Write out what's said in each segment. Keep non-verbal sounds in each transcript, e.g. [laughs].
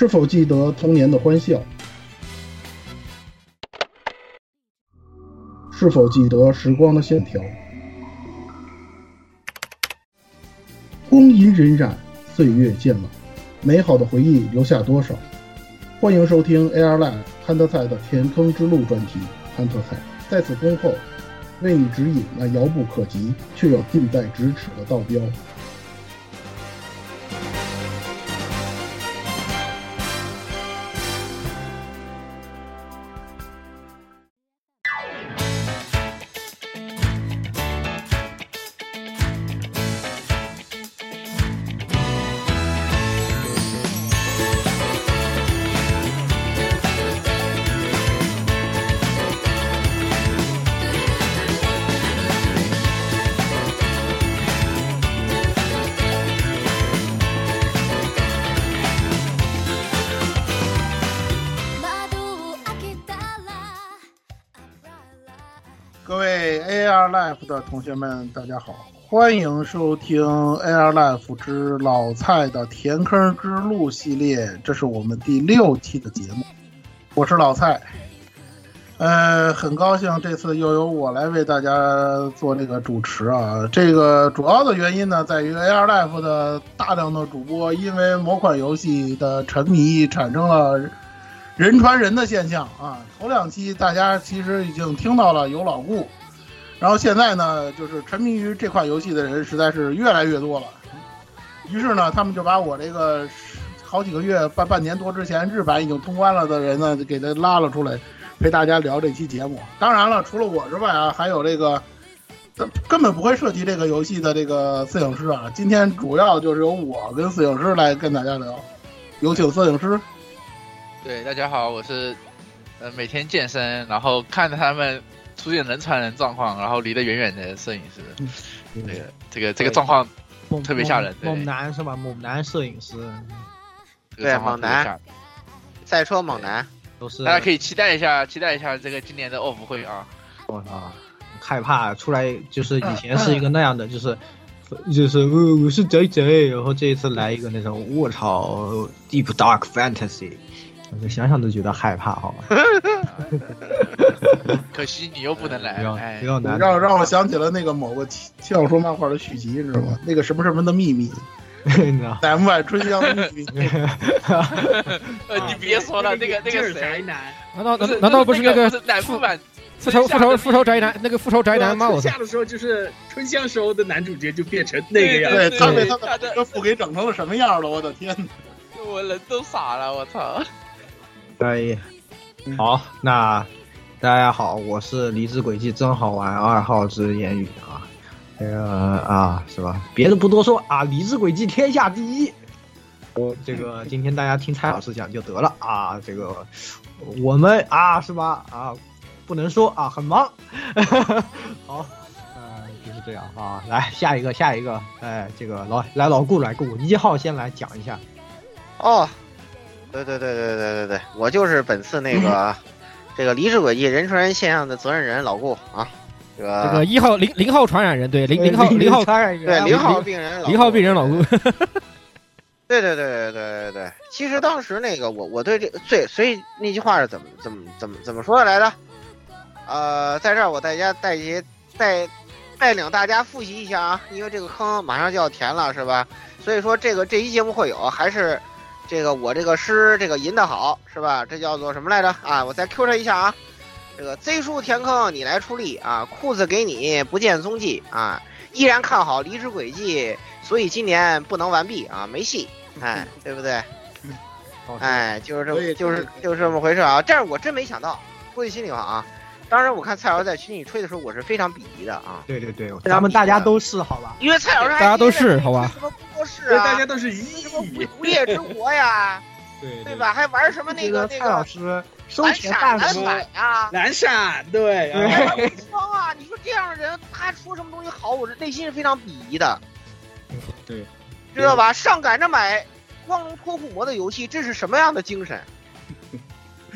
是否记得童年的欢笑？是否记得时光的线条？光阴荏苒，岁月渐老，美好的回忆留下多少？欢迎收听 AR Live 汉特赛的填坑之路专题。汉特赛在此恭候，为你指引那遥不可及却又近在咫尺的道标。同学们，大家好，欢迎收听 AR Life 之老蔡的填坑之路系列，这是我们第六期的节目，我是老蔡。呃，很高兴这次又由我来为大家做这个主持啊。这个主要的原因呢，在于 AR Life 的大量的主播因为某款游戏的沉迷，产生了。人传人的现象啊，头两期大家其实已经听到了有老顾，然后现在呢，就是沉迷于这款游戏的人实在是越来越多了。于是呢，他们就把我这个好几个月半半年多之前日版已经通关了的人呢，给他拉了出来，陪大家聊这期节目。当然了，除了我之外啊，还有这个根本不会涉及这个游戏的这个摄影师啊。今天主要就是由我跟摄影师来跟大家聊，有请摄影师。对，大家好，我是呃每天健身，然后看着他们出现人传人状况，然后离得远远的摄影师。这个这个这个状况特别吓人。猛男是吧？猛男摄影师。对，猛男。赛车猛男都是。大家可以期待一下，期待一下这个今年的 OFF 会啊。我啊，害怕出来就是以前是一个那样的，[laughs] 就是就是呃我是宅宅，然后这一次来一个那种卧槽 Deep Dark Fantasy。我想想都觉得害怕，好吧。[laughs] 可惜你又不能来，不要难。让让我想起了那个某个轻小说漫画的续集，你知道吗？那个什么什么的秘密，[laughs] 南外春香的秘密。[laughs] 你别说了，那个那个谁？难道难道不是那个复版复仇复仇复仇宅男？那个复仇宅男吗？我下的时候就是春香时候的男主角就变成那个样，对他被他的这副给整成了什么样了？我的天！我人都傻了，我操！哎，好，那大家好，我是离职轨迹真好玩二号之言语啊，这个啊是吧？别的不多说啊，离职轨迹天下第一。我这个今天大家听蔡老师讲就得了啊，这个我们啊是吧啊，不能说啊很忙。[laughs] 好，呃就是这样啊，来下一个下一个，哎这个老来老顾来顾一号先来讲一下。哦。对对对对对对对，我就是本次那个 [laughs] 这个离世轨迹人传人现象的责任人老顾啊，这个这个一号零零号传染人，对零零号零号传染人，对零号病人，零号病人老顾。对对对对对对对，其实当时那个我我对这最所以那句话是怎么怎么怎么怎么说来着？呃，在这儿我大家带一带带领大家复习一下啊，因为这个坑马上就要填了是吧？所以说这个这一节目会有还是。这个我这个诗这个吟的好是吧？这叫做什么来着啊？我再 Q 他一下啊。这个 Z 叔填坑你来出力啊，裤子给你不见踪迹啊，依然看好离职轨迹，所以今年不能完毕啊，没戏，哎，对不对？哎，就是这么就是就是这么回事啊。但是我真没想到，说句心里话啊。当然，我看蔡老师在群里吹的时候，我是非常鄙夷的啊。对对对，咱们大家都是好吧？因为蔡老师大家都是好吧？什么博士啊？大家都是一什么不列之国呀？[laughs] 对对吧？还玩什么那个那个蔡老师收钱蓝闪呀？蓝闪对。枪啊！你说这样的人，他出什么东西好，我是内心是非常鄙夷的。对，知道吧？上赶着买光荣脱裤魔的游戏，这是什么样的精神？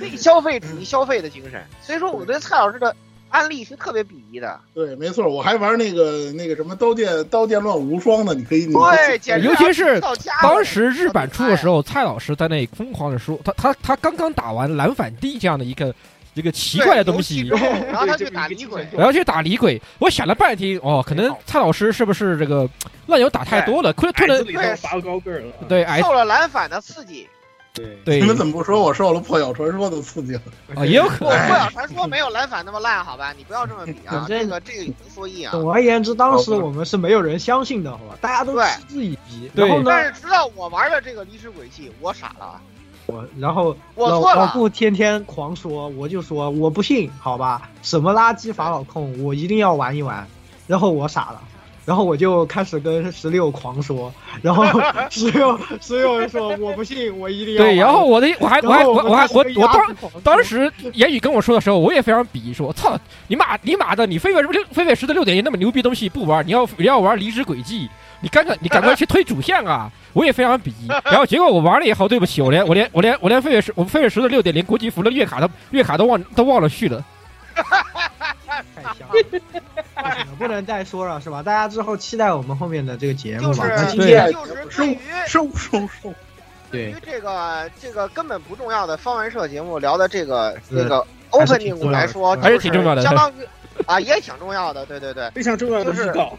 为消费主义消费的精神，所以说我对。蔡老师的案例是特别鄙夷的。对，没错，我还玩那个那个什么刀剑刀剑乱无双呢，你可以，你对，简直尤其是当时日版出的时候，蔡老师在那里疯狂的说，他他他刚刚打完蓝反帝这样的一个一个奇怪的东西对游戏之，后然后他去打李鬼。神，我要去打李鬼，我想了半天，哦，可能蔡老师是不是这个乱游打太多了，突突然矮子里头拔高个儿了。对哎受了蓝反的刺激。对对你们怎么不说我受了破晓传说的刺激？啊，也有可，能。破晓传说没有蓝反那么烂，好吧？你不要这么比啊，[laughs] 这个这个一说一啊。总而言之，当时我们是没有人相信的，好吧？大家都对嗤之以鼻。对然后呢，但是直到我玩了这个离世轨迹，我傻了。我然后老我错了老顾天天狂说，我就说我不信，好吧？什么垃圾法老控，我一定要玩一玩。然后我傻了，然后我就开始跟十六狂说，然后 [laughs] 十六十六说我不信，我一定要。对，然后我的我还我还我我还我我当当时言语跟我说的时候，我也非常鄙夷，说：“我操，你妈你妈的，你飞跃六飞跃十的六点零那么牛逼东西不玩，你要你要玩离职轨迹，你赶快你赶快去推主线啊！”我也非常鄙夷。然后结果我玩了以后，对不起，我连我连我连我连飞跃十我飞跃十的六点零国际服的月卡都月卡都忘都忘了续了。太香了，不 [laughs] 行不能再说了，是吧？大家之后期待我们后面的这个节目就是吧。那今对天就是对收于收收收，[laughs] 对。于这个这个根本不重要的方文社节目聊的这个是这个 opening 来说，还是挺重要的。相当于啊也挺重要的，对对对，非常重要的预告，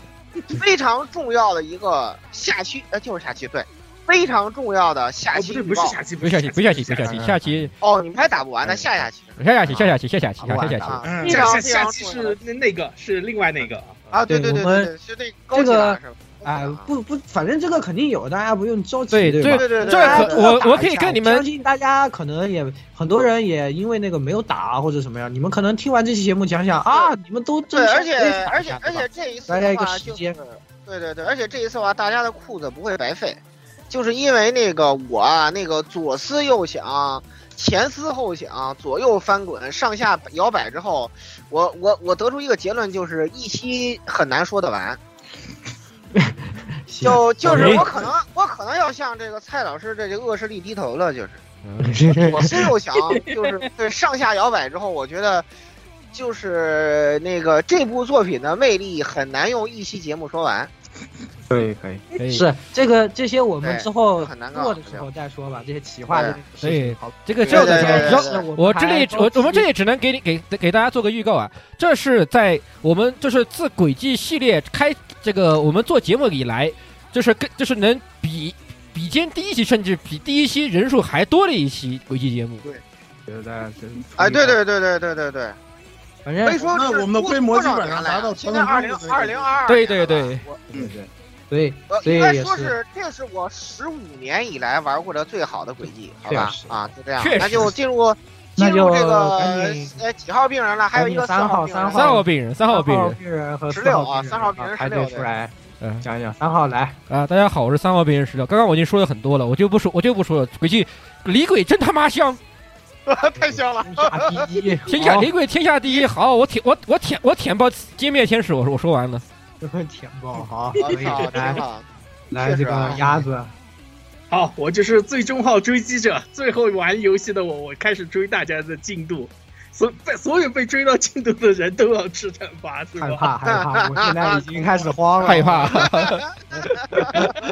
非常重要的一个下期呃就是下期对，非常重要的下哦不对，期不是下期，不是下期不下期不下期下期哦，你们还打不完呢，下下期下下期下下期下下期下下期。下下期是那那个是另外那个，啊，对对对是那高级的是吧？哎，不不，反正这个肯定有，大家不用着急，对对吧？对对对，这个可大家我我可以跟你们相信大家可能也很多人也因为那个没有打或者什么样，你们可能听完这期节目想想啊，你们都而且而且而且这一次大家一个的话就是时间，对对对，而且这一次的话，大家的裤子不会白费，就是因为那个我啊，那个左思右想，前思后想，左右翻滚，上下摇摆之后，我我我得出一个结论，就是一期很难说得完。[laughs] 就就是哎我可能我可能要向这个蔡老师这个恶势力低头了，就是嗯 [laughs] 左思右想，就是 [laughs] 对上下摇摆之后，我觉得就是那个这部作品的魅力很难用一期节目说完。[laughs] 可以可以，可以是这个这些我们之后很难搞过的时候再说吧，这些企划这些事对。情，好，这个对这个我这里我我们这里只能给你给给大家做个预告啊，这是在我们就是自轨迹系列开这个我们做节目以来，就是跟就是能比比肩第一期，甚至比第一期人数还多的一期轨迹节目。对。觉得哎，对对对对对对对，反正可以说是那我们的多规模基本多少年来上达到现在二零二零二二，对对对，对对，所以呃，所以应该说是这是我十五年以来玩过的最好的轨迹，好吧？啊，就这样那就进入那进入就这个呃几号病人了？还有一个三号号病人三三号病人，三号病人病人和十六啊四号病人三号病人排16队出来嗯讲讲，三号来，啊！大家好，我是三号病人十六。刚刚我已经说了很多了，我就不说，我就不说了。轨迹李鬼真他妈香，[laughs] 太香了。天下第一，天下好李鬼天下第一。好，我舔我我舔我舔爆歼灭天使，我说我说完了。[laughs] 舔爆好，我可以操，真来好！来这个鸭子，好，我就是最终号追击者，最后玩游戏的我，我开始追大家的进度，所被所有被追到进度的人都要吃惩罚，是害？怕 [laughs] 害怕，我现在已经开始慌了，害怕，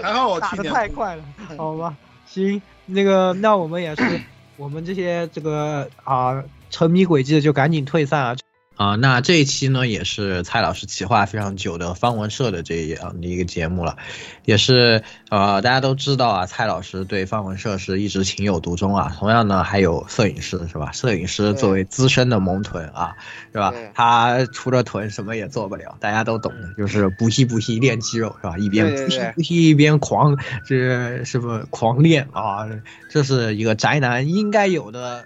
还好我打的太快了，好吧，行，那个那我们也是，我们这些这个啊沉迷轨迹的就赶紧退散啊。啊，那这一期呢，也是蔡老师企划非常久的方文社的这样的一个节目了，也是呃大家都知道啊，蔡老师对方文社是一直情有独钟啊。同样呢，还有摄影师是吧？摄影师作为资深的萌臀啊，是吧？他除了臀什么也做不了，大家都懂的，就是补习补习练肌肉是吧？一边补习补习一边狂，这是不是狂练啊？这是一个宅男应该有的。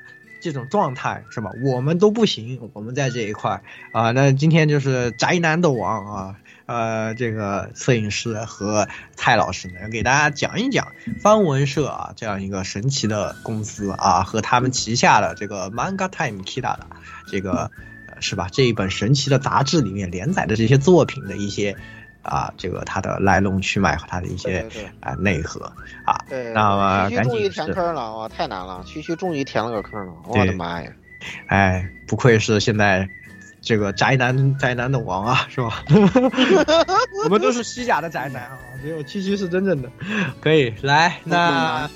这种状态是吧？我们都不行，我们在这一块啊。那今天就是宅男的王啊，呃，这个摄影师和蔡老师呢，给大家讲一讲方文社啊这样一个神奇的公司啊，和他们旗下的这个 Manga Time Kita 的这个是吧？这一本神奇的杂志里面连载的这些作品的一些啊，这个它的来龙去脉和它的一些啊内核啊。对，那么终于填坑了，哇，太难了！区区终于填了个坑了，我的妈呀！哎，不愧是现在这个宅男宅男的王啊，[laughs] 是吧？[laughs] 我们都是虚假的宅男啊，只有七七是真正的。可以来，那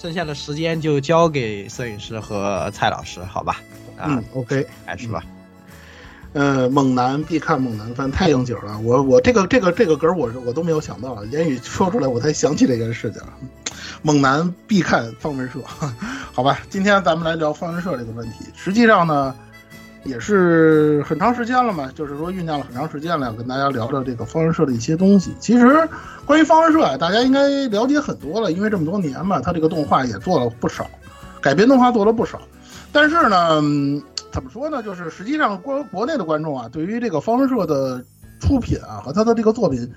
剩下的时间就交给摄影师和蔡老师，好吧？啊嗯，OK，开始吧。呃，猛男必看猛男番太应景了，我我这个这个这个梗我我都没有想到，言语说出来我才想起这件事情。猛男必看方文社，好吧，今天咱们来聊方文社这个问题。实际上呢，也是很长时间了嘛，就是说酝酿了很长时间了，跟大家聊聊这个方文社的一些东西。其实关于方文社啊，大家应该了解很多了，因为这么多年嘛，它这个动画也做了不少，改编动画做了不少，但是呢。嗯怎么说呢？就是实际上国国内的观众啊，对于这个方文社的出品啊和他的这个作品，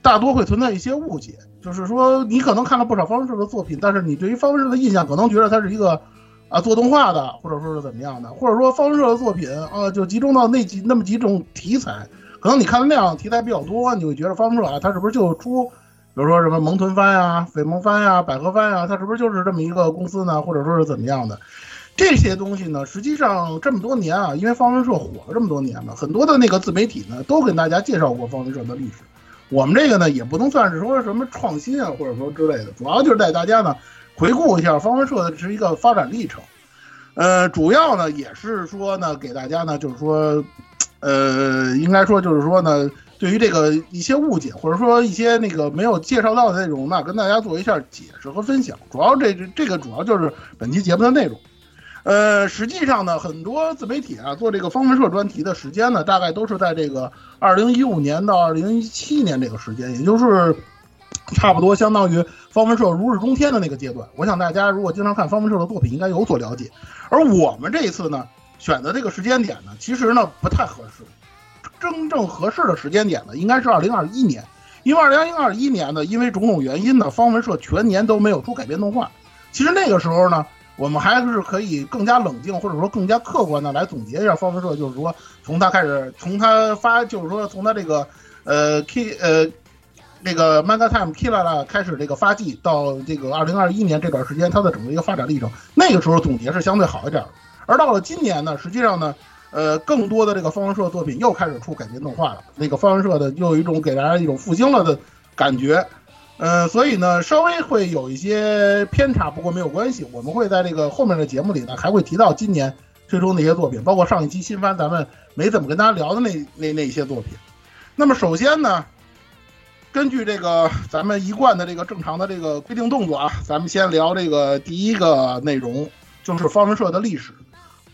大多会存在一些误解。就是说，你可能看了不少方文社的作品，但是你对于方文社的印象可能觉得他是一个啊做动画的，或者说是怎么样的，或者说方文社的作品啊就集中到那几那么几种题材。可能你看的那样题材比较多，你会觉得方文社啊，他是不是就出，比如说什么萌豚番呀、绯萌番呀、百合番呀，它是不是就是这么一个公司呢？或者说是怎么样的？这些东西呢，实际上这么多年啊，因为方文社火了这么多年了，很多的那个自媒体呢都跟大家介绍过方文社的历史。我们这个呢也不能算是说什么创新啊，或者说之类的，主要就是带大家呢回顾一下方文社的是一个发展历程。呃，主要呢也是说呢给大家呢就是说，呃，应该说就是说呢，对于这个一些误解或者说一些那个没有介绍到的内容呢，跟大家做一下解释和分享。主要这这个主要就是本期节目的内容。呃，实际上呢，很多自媒体啊做这个方文社专题的时间呢，大概都是在这个二零一五年到二零一七年这个时间，也就是差不多相当于方文社如日中天的那个阶段。我想大家如果经常看方文社的作品，应该有所了解。而我们这一次呢，选择这个时间点呢，其实呢不太合适。真正合适的时间点呢，应该是二零二一年，因为二零二一年呢，因为种种原因呢，方文社全年都没有出改编动画。其实那个时候呢。我们还是可以更加冷静，或者说更加客观的来总结一下方文社，就是说从他开始，从他发，就是说从他这个呃 K 呃那个 Manga Time Killa 开始这个发迹到这个二零二一年这段时间，他的整个一个发展历程，那个时候总结是相对好一点。而到了今年呢，实际上呢，呃，更多的这个方文社作品又开始出改编动画了，那个方文社的又有一种给大家一种复兴了的感觉。呃，所以呢，稍微会有一些偏差，不过没有关系。我们会在这个后面的节目里呢，还会提到今年推出那些作品，包括上一期新番咱们没怎么跟大家聊的那那那些作品。那么首先呢，根据这个咱们一贯的这个正常的这个规定动作啊，咱们先聊这个第一个内容，就是方文社的历史。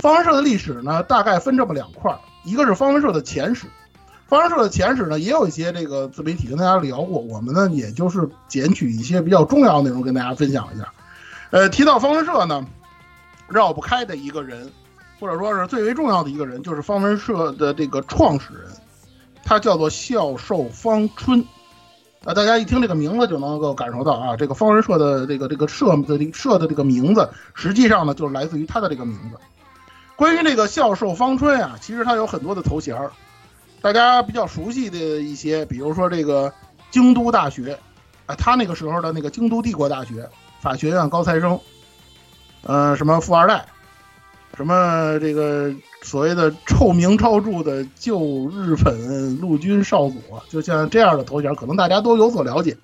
方文社的历史呢，大概分这么两块，一个是方文社的前史。方文社的前史呢，也有一些这个自媒体跟大家聊过，我们呢也就是捡取一些比较重要的内容跟大家分享一下。呃，提到方文社呢，绕不开的一个人，或者说是最为重要的一个人，就是方文社的这个创始人，他叫做孝寿方春。啊，大家一听这个名字就能够感受到啊，这个方文社的这个这个社的社的这个名字，实际上呢就是来自于他的这个名字。关于这个孝寿方春啊，其实他有很多的头衔儿。大家比较熟悉的一些，比如说这个京都大学，啊，他那个时候的那个京都帝国大学法学院高材生，呃，什么富二代，什么这个所谓的臭名昭著的旧日本陆军少佐，就像这样的头衔，可能大家都有所了解。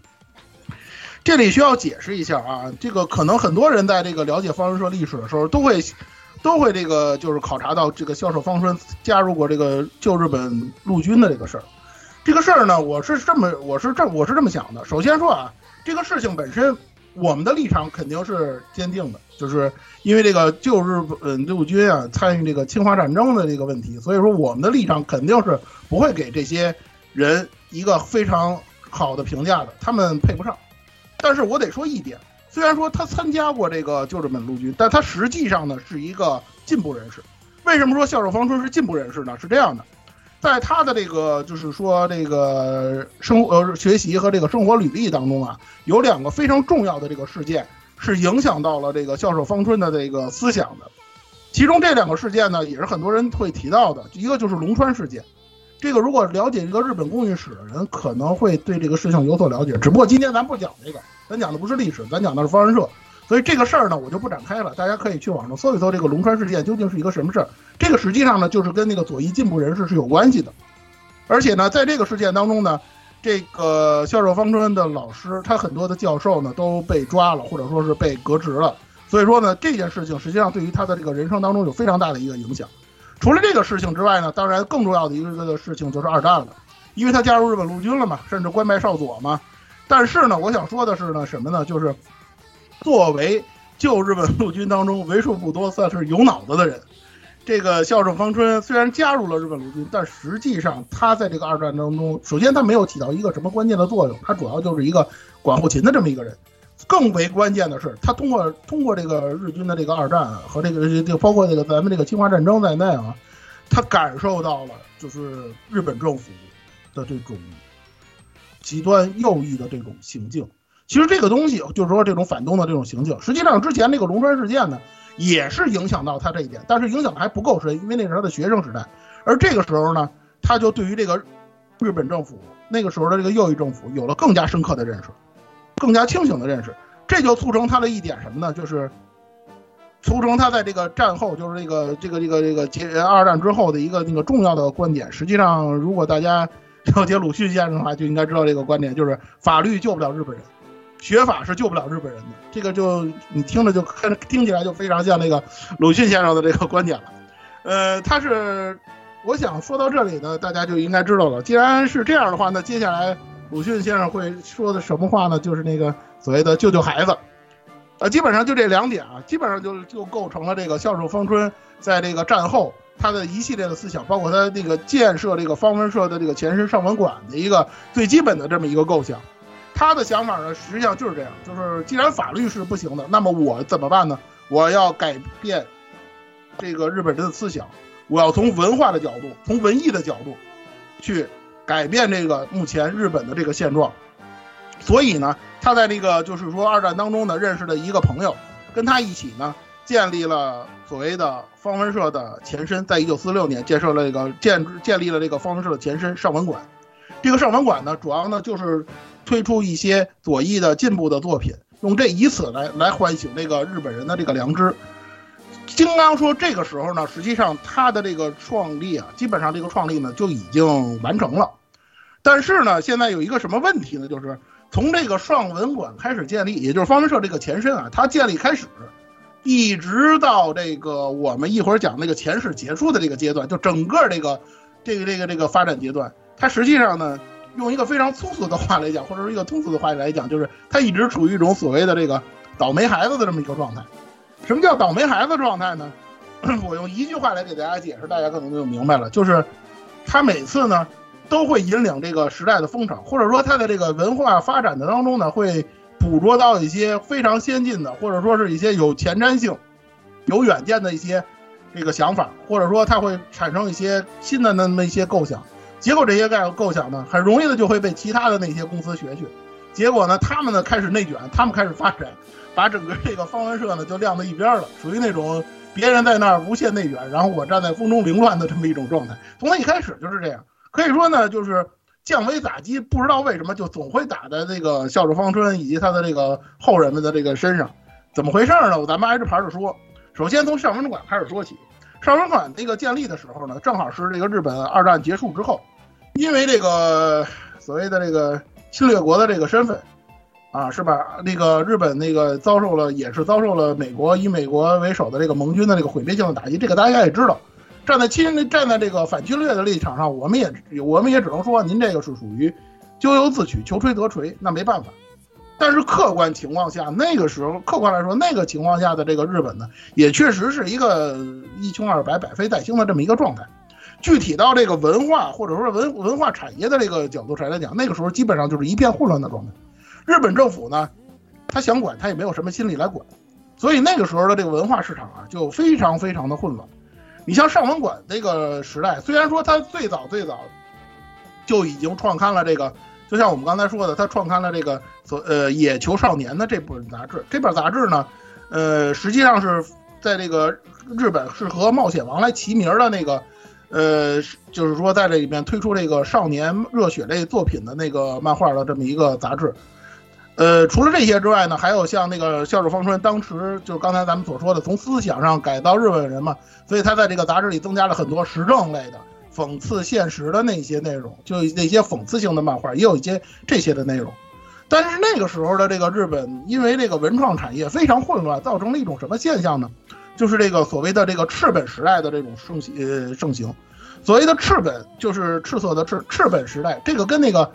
这里需要解释一下啊，这个可能很多人在这个了解方文社历史的时候都会。都会这个就是考察到这个销售方春加入过这个旧日本陆军的这个事儿，这个事儿呢，我是这么我是这我是这么想的。首先说啊，这个事情本身，我们的立场肯定是坚定的，就是因为这个旧日本陆军啊参与这个侵华战争的这个问题，所以说我们的立场肯定是不会给这些人一个非常好的评价的，他们配不上。但是我得说一点。虽然说他参加过这个旧日本陆军，但他实际上呢是一个进步人士。为什么说孝守方春是进步人士呢？是这样的，在他的这个就是说这个生呃学习和这个生活履历当中啊，有两个非常重要的这个事件是影响到了这个孝守方春的这个思想的。其中这两个事件呢，也是很多人会提到的，一个就是龙川事件。这个如果了解这个日本公运史的人，可能会对这个事情有所了解。只不过今天咱不讲这个。咱讲的不是历史，咱讲的是方文社。所以这个事儿呢，我就不展开了，大家可以去网上搜一搜这个龙川事件究竟是一个什么事儿。这个实际上呢，就是跟那个左翼进步人士是有关系的。而且呢，在这个事件当中呢，这个孝寿方春的老师，他很多的教授呢都被抓了，或者说是被革职了。所以说呢，这件事情实际上对于他的这个人生当中有非常大的一个影响。除了这个事情之外呢，当然更重要的一个事情就是二战了，因为他加入日本陆军了嘛，甚至官拜少佐嘛。但是呢，我想说的是呢，什么呢？就是作为旧日本陆军当中为数不多算是有脑子的人，这个孝正方春虽然加入了日本陆军，但实际上他在这个二战当中，首先他没有起到一个什么关键的作用，他主要就是一个管后勤的这么一个人。更为关键的是，他通过通过这个日军的这个二战和这个就包括这个咱们这个侵华战争在内啊，他感受到了就是日本政府的这种极端右翼的这种行径。其实这个东西就是说这种反动的这种行径，实际上之前那个龙川事件呢，也是影响到他这一点，但是影响还不够深，因为那是他的学生时代。而这个时候呢，他就对于这个日本政府那个时候的这个右翼政府有了更加深刻的认识。更加清醒的认识，这就促成他的一点什么呢？就是促成他在这个战后，就是这个这个这个这个结二战之后的一个那个重要的观点。实际上，如果大家了解鲁迅先生的话，就应该知道这个观点，就是法律救不了日本人，学法是救不了日本人的。这个就你听着就看听起来就非常像那个鲁迅先生的这个观点了。呃，他是我想说到这里呢，大家就应该知道了。既然是这样的话，那接下来。鲁迅先生会说的什么话呢？就是那个所谓的“救救孩子”，呃，基本上就这两点啊，基本上就就构成了这个孝寿方春在这个战后他的一系列的思想，包括他那个建设这个方文社的这个前身上文馆的一个最基本的这么一个构想。他的想法呢，实际上就是这样，就是既然法律是不行的，那么我怎么办呢？我要改变这个日本人的思想，我要从文化的角度，从文艺的角度去。改变这个目前日本的这个现状，所以呢，他在这个就是说二战当中呢，认识的一个朋友，跟他一起呢，建立了所谓的方文社的前身，在一九四六年建设了这个建建立了这个方文社的前身上文馆。这个上文馆呢，主要呢就是推出一些左翼的进步的作品，用这以此来来唤醒这个日本人的这个良知。金刚说：“这个时候呢，实际上他的这个创立啊，基本上这个创立呢就已经完成了。但是呢，现在有一个什么问题呢？就是从这个上文馆开始建立，也就是方文社这个前身啊，它建立开始，一直到这个我们一会儿讲那个前世结束的这个阶段，就整个这个这个这个这个发展阶段，它实际上呢，用一个非常粗俗的话来讲，或者是一个通俗的话来讲，就是它一直处于一种所谓的这个倒霉孩子的这么一个状态。”什么叫倒霉孩子状态呢？[clears throat] 我用一句话来给大家解释，大家可能就明白了。就是他每次呢都会引领这个时代的风潮，或者说他的这个文化发展的当中呢，会捕捉到一些非常先进的，或者说是一些有前瞻性、有远见的一些这个想法，或者说他会产生一些新的那么一些构想。结果这些概构想呢，很容易的就会被其他的那些公司学去。结果呢，他们呢开始内卷，他们开始发展。把整个这个方文社呢就晾在一边了，属于那种别人在那儿无限内卷，然后我站在风中凌乱的这么一种状态。从他一开始就是这样，可以说呢，就是降维打击，不知道为什么就总会打在这个孝顺方春以及他的这个后人们的这个身上。怎么回事呢？咱们挨着排着说。首先从上文馆开始说起，上文馆那个建立的时候呢，正好是这个日本二战结束之后，因为这个所谓的这个侵略国的这个身份。啊，是吧？那个日本那个遭受了，也是遭受了美国以美国为首的这个盟军的这个毁灭性的打击，这个大家也知道。站在侵站在这个反侵略的立场上，我们也我们也只能说，您这个是属于咎由自取，求锤得锤，那没办法。但是客观情况下，那个时候客观来说，那个情况下的这个日本呢，也确实是一个一穷二白、百废待兴的这么一个状态。具体到这个文化或者说文文化产业的这个角度上来讲，那个时候基本上就是一片混乱的状态。日本政府呢，他想管，他也没有什么心理来管，所以那个时候的这个文化市场啊，就非常非常的混乱。你像上文馆这个时代，虽然说他最早最早就已经创刊了这个，就像我们刚才说的，他创刊了这个所呃《野球少年》的这本杂志。这本杂志呢，呃，实际上是在这个日本是和《冒险王》来齐名的那个，呃，就是说在这里面推出这个少年热血类作品的那个漫画的这么一个杂志。呃，除了这些之外呢，还有像那个孝守方春，当时就是刚才咱们所说的，从思想上改造日本人嘛，所以他在这个杂志里增加了很多时政类的、讽刺现实的那些内容，就那些讽刺性的漫画，也有一些这些的内容。但是那个时候的这个日本，因为这个文创产业非常混乱，造成了一种什么现象呢？就是这个所谓的这个赤本时代的这种盛呃盛行。所谓的赤本，就是赤色的赤，赤本时代，这个跟那个。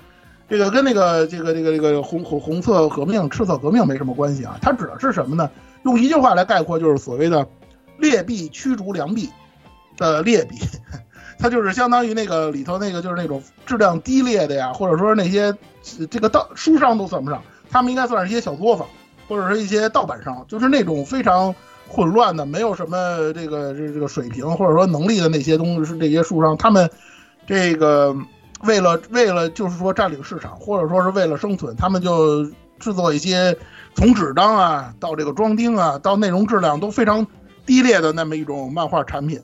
这个跟那个这个这个这个红红红色革命、赤色革命没什么关系啊，它指的是什么呢？用一句话来概括，就是所谓的劣币驱逐良币的劣币，[laughs] 它就是相当于那个里头那个就是那种质量低劣的呀，或者说那些这个盗书商都算不上，他们应该算是一些小作坊，或者是一些盗版商，就是那种非常混乱的，没有什么这个这这个水平或者说能力的那些东西是这些书商，他们这个。为了为了就是说占领市场，或者说是为了生存，他们就制作一些从纸张啊到这个装订啊到内容质量都非常低劣的那么一种漫画产品。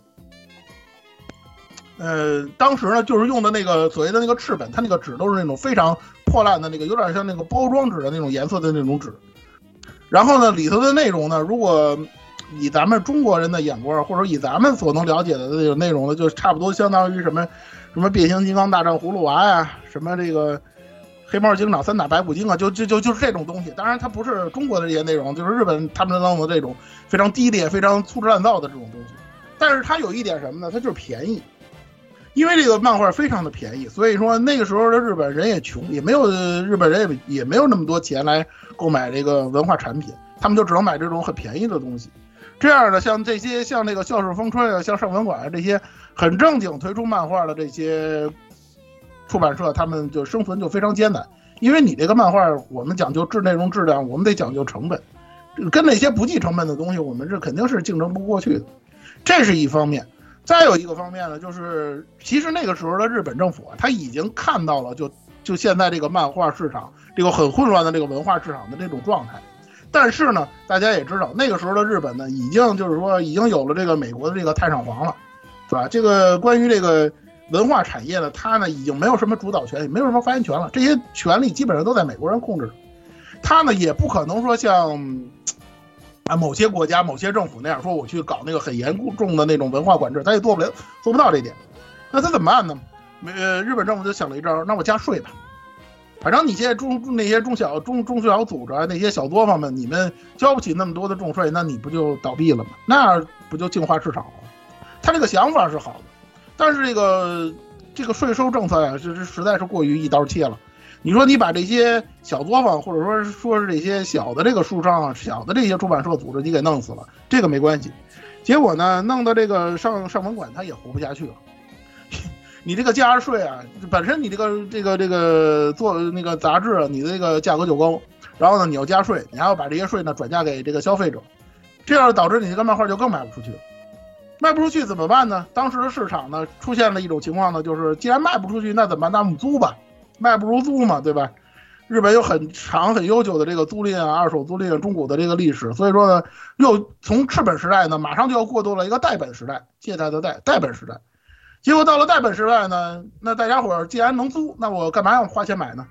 呃，当时呢就是用的那个所谓的那个赤本，它那个纸都是那种非常破烂的那个，有点像那个包装纸的那种颜色的那种纸。然后呢，里头的内容呢，如果以咱们中国人的眼光，或者以咱们所能了解的那种内容呢，就差不多相当于什么？什么变形金刚大战葫芦娃呀，什么这个黑猫警长三打白骨精啊，就就就就是这种东西。当然，它不是中国的这些内容，就是日本他们弄的这种非常低劣、非常粗制滥造的这种东西。但是它有一点什么呢？它就是便宜，因为这个漫画非常的便宜，所以说那个时候的日本人也穷，也没有日本人也也没有那么多钱来购买这个文化产品，他们就只能买这种很便宜的东西。这样的像这些像那个笑视风吹啊，像上文馆啊这些。很正经推出漫画的这些出版社，他们就生存就非常艰难，因为你这个漫画，我们讲究质内容质量，我们得讲究成本，跟那些不计成本的东西，我们是肯定是竞争不过去的，这是一方面。再有一个方面呢，就是其实那个时候的日本政府啊，他已经看到了，就就现在这个漫画市场这个很混乱的这个文化市场的这种状态。但是呢，大家也知道，那个时候的日本呢，已经就是说已经有了这个美国的这个太上皇了。是吧？这个关于这个文化产业呢，它呢已经没有什么主导权，也没有什么发言权了。这些权利基本上都在美国人控制。他呢也不可能说像啊某些国家、某些政府那样说，我去搞那个很严重的那种文化管制，他也做不了，做不到这点。那他怎么办呢？呃，日本政府就想了一招，那我加税吧。反正你现在中那些中小中中小组织，那些小作坊们，你们交不起那么多的重税，那你不就倒闭了吗？那不就净化市场了？他这个想法是好的，但是这个这个税收政策呀，这这实在是过于一刀切了。你说你把这些小作坊，或者说说是这些小的这个书商啊，小的这些出版社组织，你给弄死了，这个没关系。结果呢，弄的这个上上文馆他也活不下去了。你这个加税啊，本身你这个这个这个做那个杂志，你的这个价格就高，然后呢，你要加税，你还要把这些税呢转嫁给这个消费者，这样导致你这个漫画就更卖不出去。卖不出去怎么办呢？当时的市场呢，出现了一种情况呢，就是既然卖不出去，那怎么办？那我们租吧，卖不如租嘛，对吧？日本有很长很悠久的这个租赁啊、二手租赁中古的这个历史，所以说呢，又从赤本时代呢，马上就要过渡了一个代本时代，借贷的贷代本时代。结果到了代本时代呢，那大家伙儿既然能租，那我干嘛要花钱买呢？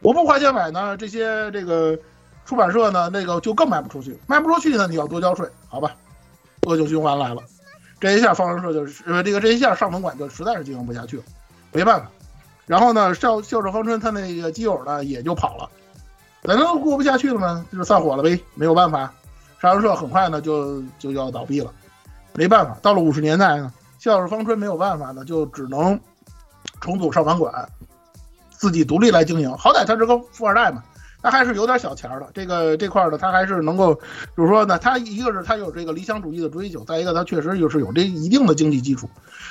我不花钱买呢，这些这个出版社呢，那个就更卖不出去，卖不出去呢，你要多交税，好吧？恶性循环来了。这一下方文社就是呃这个这一下上文馆就实在是经营不下去了，没办法。然后呢，孝孝守方春他那个基友呢也就跑了，反正过不下去了吗？就是散伙了呗，没有办法。上文社很快呢就就要倒闭了，没办法。到了五十年代呢，要是方春没有办法呢，就只能重组上文馆，自己独立来经营。好歹他是个富二代嘛。他还是有点小钱的，这个这块呢，他还是能够，就是说呢，他一个是他有这个理想主义的追求，再一个他确实就是有这一定的经济基础，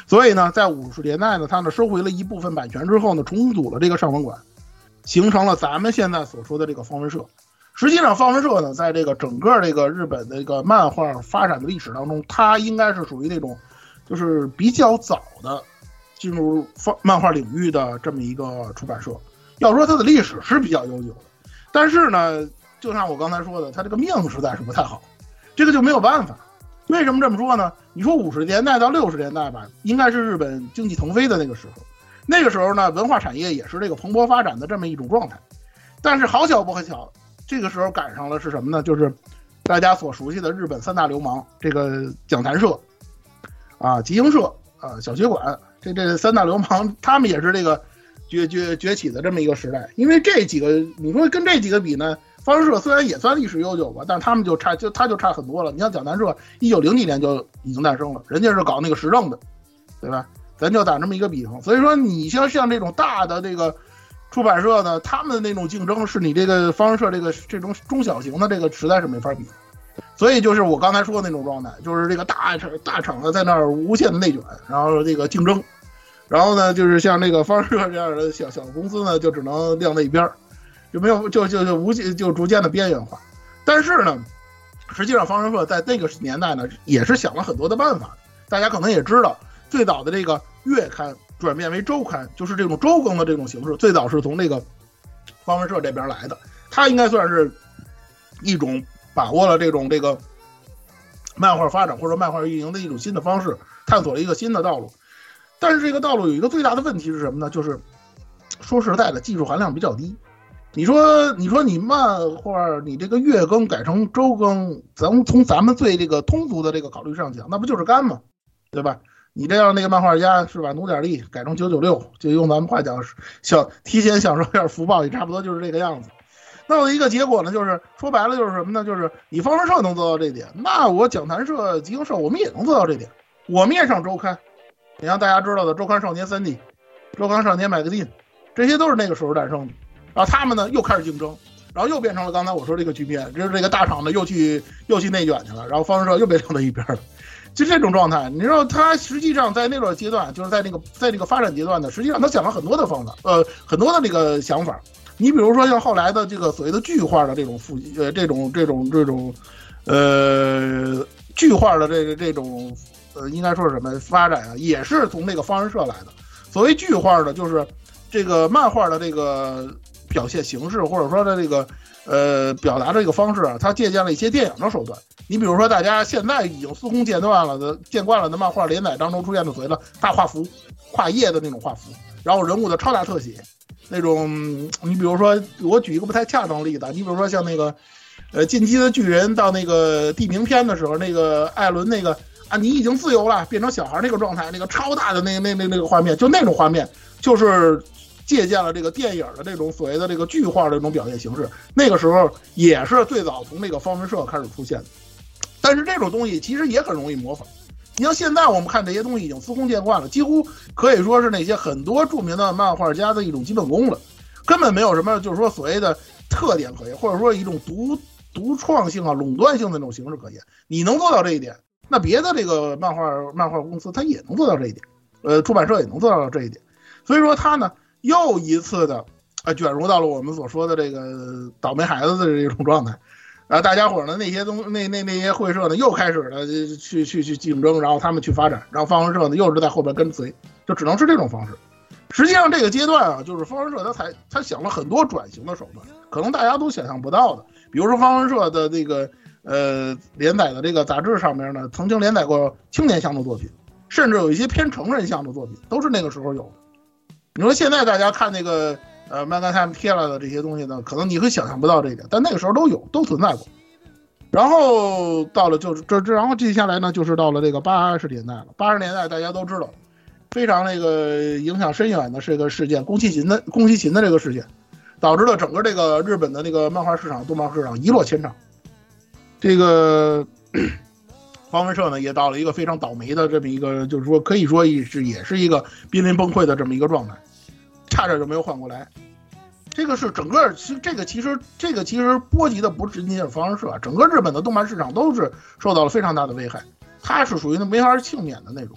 所以呢，在五十年代呢，他呢收回了一部分版权之后呢，重组了这个上文馆，形成了咱们现在所说的这个方文社。实际上，方文社呢，在这个整个这个日本的这个漫画发展的历史当中，它应该是属于那种，就是比较早的进入漫画领域的这么一个出版社。要说它的历史是比较悠久的。但是呢，就像我刚才说的，它这个命实在是不太好，这个就没有办法。为什么这么说呢？你说五十年代到六十年代吧，应该是日本经济腾飞的那个时候，那个时候呢，文化产业也是这个蓬勃发展的这么一种状态。但是好巧不巧，这个时候赶上了是什么呢？就是大家所熟悉的日本三大流氓，这个讲谈社，啊，集英社，啊，小学馆，这这三大流氓，他们也是这个崛崛崛起的这么一个时代。因为这几个，你说跟这几个比呢？方社虽然也算历史悠久吧，但他们就差就他就差很多了。你像讲谈社，一九零几年就已经诞生了，人家是搞那个时政的，对吧？咱就打这么一个比方。所以说，你像像这种大的这个出版社呢，他们的那种竞争是你这个方社这个这种中小型的这个实在是没法比。所以就是我刚才说的那种状态，就是这个大厂大厂子在那儿无限的内卷，然后这个竞争，然后呢，就是像这个方社这样的小小公司呢，就只能晾在一边儿。就没有就就就无限就逐渐的边缘化，但是呢，实际上方文社在那个年代呢，也是想了很多的办法。大家可能也知道，最早的这个月刊转变为周刊，就是这种周更的这种形式，最早是从那个方文社这边来的。它应该算是一种把握了这种这个漫画发展或者漫画运营的一种新的方式，探索了一个新的道路。但是这个道路有一个最大的问题是什么呢？就是说实在的，技术含量比较低。你说，你说你漫画，你这个月更改成周更，咱们从咱们最这个通俗的这个考虑上讲，那不就是干吗？对吧？你这样那个漫画家是吧，努点力改成九九六，就用咱们话讲，享提前享受一下福报，也差不多就是这个样子。那么一个结果呢，就是说白了就是什么呢？就是你方文社能做到这点，那我讲谈社、集英社我们也能做到这点。我们也上周刊，你像大家知道的周刊少年三 D、周刊少年 Magazine，，这些都是那个时候诞生的。然后他们呢又开始竞争，然后又变成了刚才我说这个局面，就是这个大厂呢又去又去内卷去了，然后方文社又被 [laughs] 晾在一边了，就这种状态。你知道他实际上在那段阶段，就是在那个在这个发展阶段呢，实际上他想了很多的方法，呃，很多的那个想法。你比如说像后来的这个所谓的剧化的这种复呃这种这种这种，呃剧化的这个这种呃应该说是什么发展啊，也是从那个方文社来的。所谓剧化的，就是这个漫画的这个。表现形式或者说的这个呃表达这个方式啊，它借鉴了一些电影的手段。你比如说，大家现在已经司空见惯了的、见惯了的漫画连载当中出现的所谓的大画幅、跨页的那种画幅，然后人物的超大特写，那种你比如说，我举一个不太恰当的例子，你比如说像那个呃进击的巨人到那个地名篇的时候，那个艾伦那个啊你已经自由了，变成小孩那个状态，那个超大的那那那那个画面，就那种画面就是。借鉴了这个电影的这种所谓的这个剧化的这种表现形式，那个时候也是最早从那个方文社开始出现的。但是这种东西其实也很容易模仿。你像现在我们看这些东西已经司空见惯了，几乎可以说是那些很多著名的漫画家的一种基本功了，根本没有什么就是说所谓的特点可言，或者说一种独独创性啊、垄断性的那种形式可言。你能做到这一点，那别的这个漫画漫画公司它也能做到这一点，呃，出版社也能做到这一点。所以说它呢。又一次的，啊，卷入到了我们所说的这个倒霉孩子的这种状态，然后，大家伙呢那些东那那那些会社呢又开始了去去去竞争，然后他们去发展，然后方文社呢又是在后边跟随，就只能是这种方式。实际上这个阶段啊，就是方文社他才他想了很多转型的手段，可能大家都想象不到的。比如说方文社的那个呃连载的这个杂志上面呢，曾经连载过青年向的作品，甚至有一些偏成人向的作品，都是那个时候有的。你说现在大家看那个呃漫画上贴了的这些东西呢，可能你会想象不到这一点，但那个时候都有，都存在过。然后到了就是这这，然后接下来呢，就是到了这个八十年代了。八十年代大家都知道，非常那个影响深远的是一个事件，宫崎勤的宫崎勤的这个事件，导致了整个这个日本的那个漫画市场、动漫市场一落千丈。这个 [clears throat] 方文社呢，也到了一个非常倒霉的这么一个，就是说可以说也是也是一个濒临崩溃的这么一个状态。差点就没有缓过来，这个是整个其实这个其实这个其实波及的不是仅仅是方文社，整个日本的动漫市场都是受到了非常大的危害。它是属于那没法幸免的那种，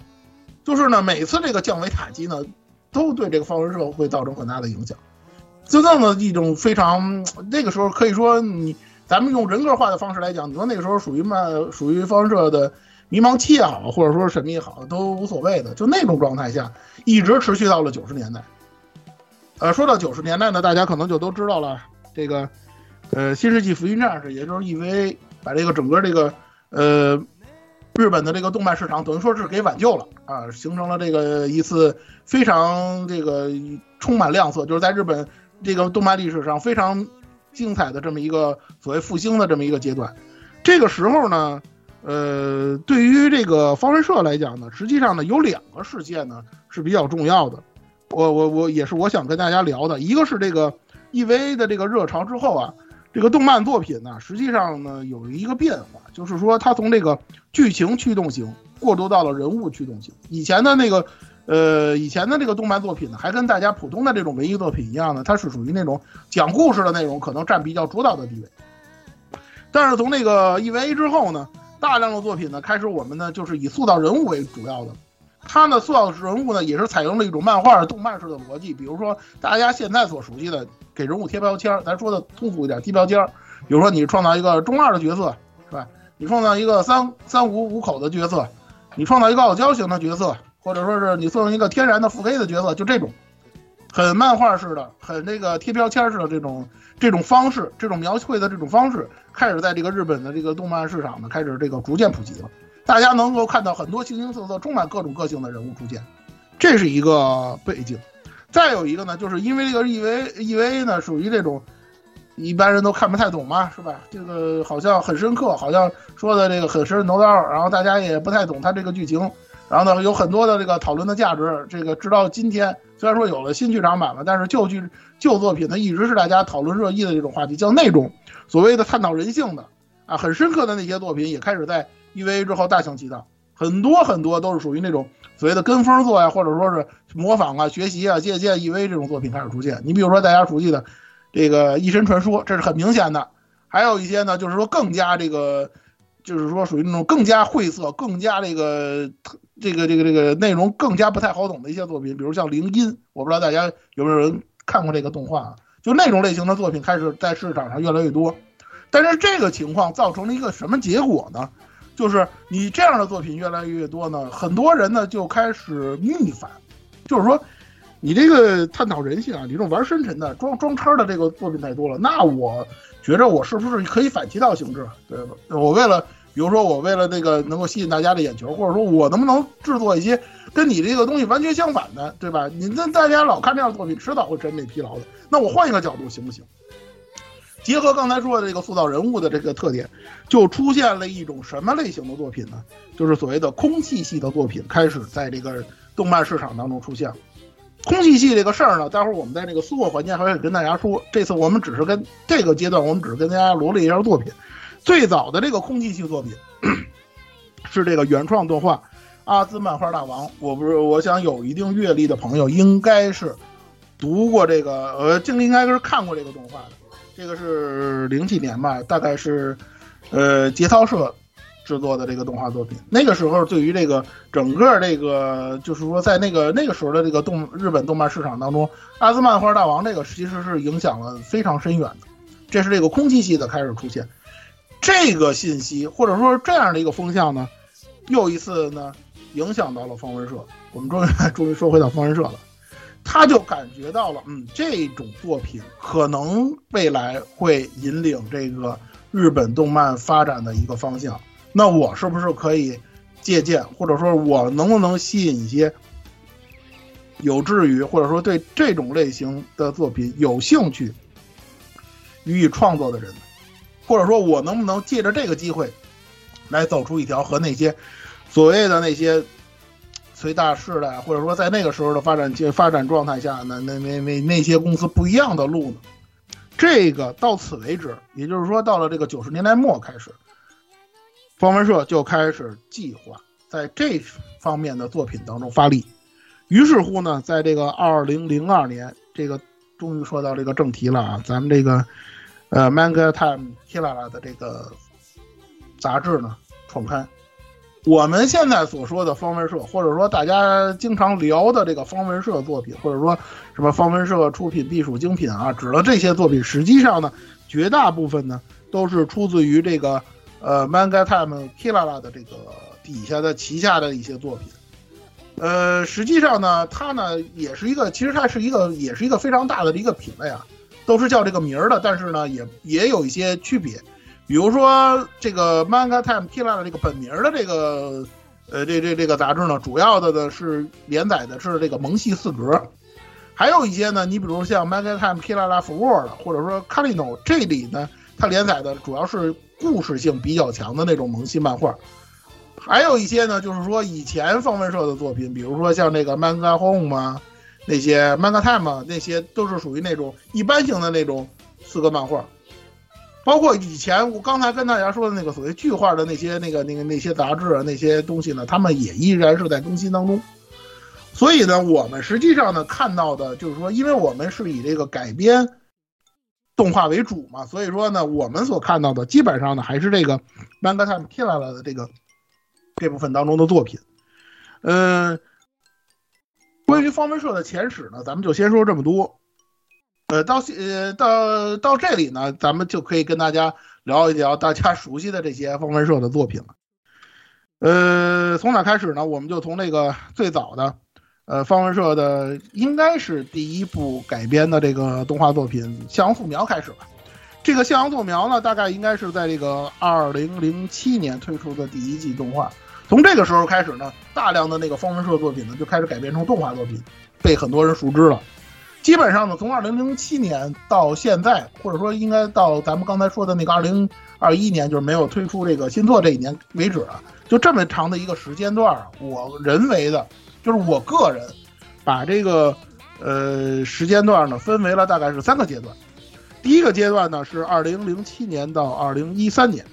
就是呢每次这个降维打击呢，都对这个方文社会造成很大的影响。就这么一种非常那个时候可以说你咱们用人格化的方式来讲，你说那个时候属于嘛属于方文社的迷茫期也好，或者说什么也好，都无所谓的。就那种状态下，一直持续到了九十年代。呃，说到九十年代呢，大家可能就都知道了，这个，呃，新世纪福音战士，也就是 EVA，把这个整个这个，呃，日本的这个动漫市场等于说是给挽救了啊，形成了这个一次非常这个充满亮色，就是在日本这个动漫历史上非常精彩的这么一个所谓复兴的这么一个阶段。这个时候呢，呃，对于这个方文社来讲呢，实际上呢有两个事件呢是比较重要的。我我我也是我想跟大家聊的，一个是这个 EVA 的这个热潮之后啊，这个动漫作品呢，实际上呢有一个变化，就是说它从这个剧情驱动型过渡到了人物驱动型。以前的那个。呃，以前的这个动漫作品呢，还跟大家普通的这种文艺作品一样呢，它是属于那种讲故事的内容，可能占比较主导的地位。但是从那个 EVA 之后呢，大量的作品呢，开始我们呢就是以塑造人物为主要的。它呢塑造人物呢，也是采用了一种漫画、动漫式的逻辑。比如说大家现在所熟悉的，给人物贴标签，咱说的通俗一点，贴标签。比如说你创造一个中二的角色，是吧？你创造一个三三五五口的角色，你创造一个傲娇型的角色。或者说是你做成一个天然的腹黑的角色，就这种，很漫画式的、很这个贴标签式的这种这种方式，这种描绘的这种方式，开始在这个日本的这个动漫市场呢，开始这个逐渐普及了。大家能够看到很多形形色色、充满各种个性的人物出现，这是一个背景。再有一个呢，就是因为这个 EVA EVA 呢，属于这种一般人都看不太懂嘛，是吧？这个好像很深刻，好像说的这个很神叨叨，然后大家也不太懂它这个剧情。然后呢，有很多的这个讨论的价值。这个直到今天，虽然说有了新剧场版了，但是旧剧旧作品呢，一直是大家讨论热议的这种话题。叫那种所谓的探讨人性的啊，很深刻的那些作品，也开始在 EVA 之后大行其道。很多很多都是属于那种所谓的跟风做呀，或者说是模仿啊、学习啊、借鉴 EVA 这种作品开始出现。你比如说大家熟悉的这个《异神传说》，这是很明显的。还有一些呢，就是说更加这个，就是说属于那种更加晦涩、更加这个。这个这个这个内容更加不太好懂的一些作品，比如像《灵音》，我不知道大家有没有人看过这个动画，啊就那种类型的作品开始在市场上越来越多。但是这个情况造成了一个什么结果呢？就是你这样的作品越来越多呢，很多人呢就开始逆反，就是说你这个探讨人性啊，你这种玩深沉的、装装叉的这个作品太多了，那我觉着我是不是可以反其道行之，对吧？我为了。比如说，我为了那个能够吸引大家的眼球，或者说我能不能制作一些跟你这个东西完全相反的，对吧？你那大家老看这样的作品，迟早会审美疲劳的。那我换一个角度行不行？结合刚才说的这个塑造人物的这个特点，就出现了一种什么类型的作品呢？就是所谓的空气系的作品开始在这个动漫市场当中出现了。空气系这个事儿呢，待会儿我们在那个苏货环节还会跟大家说。这次我们只是跟这个阶段，我们只是跟大家罗列一下作品。最早的这个空气系作品是这个原创动画《阿兹漫画大王》。我不是，我想有一定阅历的朋友应该是读过这个，呃，应应该是看过这个动画的。这个是零几年吧，大概是呃节操社制作的这个动画作品。那个时候，对于这个整个这个，就是说在那个那个时候的这个动日本动漫市场当中，《阿兹漫画大王》这个其实是影响了非常深远的。这是这个空气系的开始出现。这个信息或者说这样的一个风向呢，又一次呢影响到了方文社。我们终于终于说回到方文社了，他就感觉到了，嗯，这种作品可能未来会引领这个日本动漫发展的一个方向。那我是不是可以借鉴，或者说我能不能吸引一些有志于或者说对这种类型的作品有兴趣予以创作的人？或者说，我能不能借着这个机会，来走出一条和那些所谓的那些随大势的，或者说在那个时候的发展发展状态下，那那那那那些公司不一样的路呢？这个到此为止，也就是说，到了这个九十年代末开始，方文社就开始计划在这方面的作品当中发力。于是乎呢，在这个二零零二年，这个终于说到这个正题了啊，咱们这个。呃，Manga Time Kirara 的这个杂志呢创刊，我们现在所说的方文社，或者说大家经常聊的这个方文社作品，或者说什么方文社出品必属精品啊，指的这些作品，实际上呢，绝大部分呢都是出自于这个呃 Manga Time Kirara 的这个底下的旗下的一些作品。呃，实际上呢，它呢也是一个，其实它是一个，也是一个非常大的一个品类啊。都是叫这个名儿的，但是呢，也也有一些区别，比如说这个 Manga Time Kira 的这个本名的这个，呃，这这这个杂志呢，主要的呢是连载的是这个萌系四格，还有一些呢，你比如像《Manga Time Killa Life World》或者说《k a l i n o 这里呢，它连载的主要是故事性比较强的那种萌系漫画。还有一些呢，就是说以前方文社的作品，比如说像那个《Manga Home》啊，那些《Manga Time》啊，那些都是属于那种一般性的那种四格漫画。包括以前我刚才跟大家说的那个所谓剧化的那些那个那个那些杂志啊那些东西呢，他们也依然是在更新当中。所以呢，我们实际上呢看到的就是说，因为我们是以这个改编动画为主嘛，所以说呢，我们所看到的基本上呢还是这个《Manga Time Killa》的这个这部分当中的作品。嗯，关于方文社的前史呢，咱们就先说这么多。呃，到呃到到这里呢，咱们就可以跟大家聊一聊大家 [laughs] 熟悉的这些方文社的作品了。呃，从哪开始呢？我们就从那个最早的。呃，方文社的应该是第一部改编的这个动画作品《向阳素描》开始吧。这个《向阳素描》呢，大概应该是在这个二零零七年推出的第一季动画。从这个时候开始呢，大量的那个方文社作品呢就开始改编成动画作品，被很多人熟知了。基本上呢，从二零零七年到现在，或者说应该到咱们刚才说的那个二零二一年，就是没有推出这个新作这一年为止啊，就这么长的一个时间段我人为的。就是我个人，把这个呃时间段呢分为了大概是三个阶段。第一个阶段呢是二零零七年到二零一三年，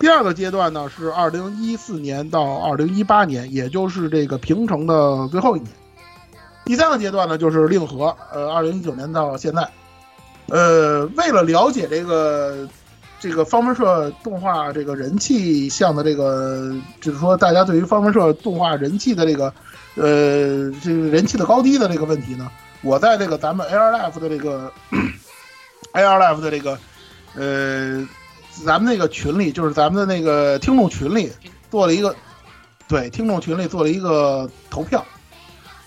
第二个阶段呢是二零一四年到二零一八年，也就是这个平成的最后一年。第三个阶段呢就是令和，呃，二零一九年到现在。呃，为了了解这个这个方文社动画这个人气向的这个，就是说大家对于方文社动画人气的这个。呃，这个人气的高低的这个问题呢，我在这个咱们 A R Life 的这个 A R Life 的这个呃，咱们那个群里，就是咱们的那个听众群里做了一个，对，听众群里做了一个投票。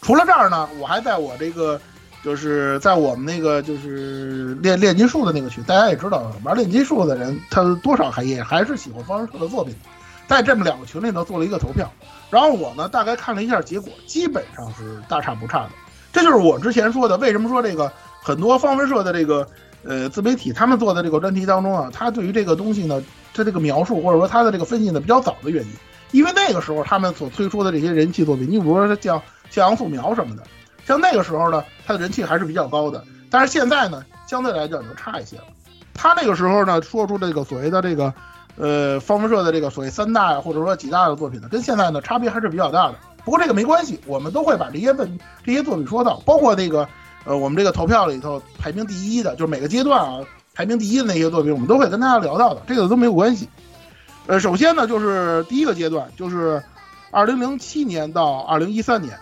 除了这儿呢，我还在我这个就是在我们那个就是炼炼金术的那个群，大家也知道，玩炼金术的人他多少还也还是喜欢方文社的作品，在这么两个群里头做了一个投票。然后我呢，大概看了一下结果，基本上是大差不差的。这就是我之前说的，为什么说这个很多方文社的这个呃自媒体他们做的这个专题当中啊，他对于这个东西呢，他这个描述或者说他的这个分析呢比较早的原因。因为那个时候他们所推出的这些人气作品，你比如说像向阳素描什么的，像那个时候呢，它的人气还是比较高的。但是现在呢，相对来讲就差一些了。他那个时候呢，说出这个所谓的这个。呃，方文社的这个所谓三大或者说几大的作品呢，跟现在呢差别还是比较大的。不过这个没关系，我们都会把这些问这些作品说到，包括那个呃我们这个投票里头排名第一的，就是每个阶段啊排名第一的那些作品，我们都会跟大家聊到的，这个都没有关系。呃，首先呢就是第一个阶段，就是二零零七年到二零一三年，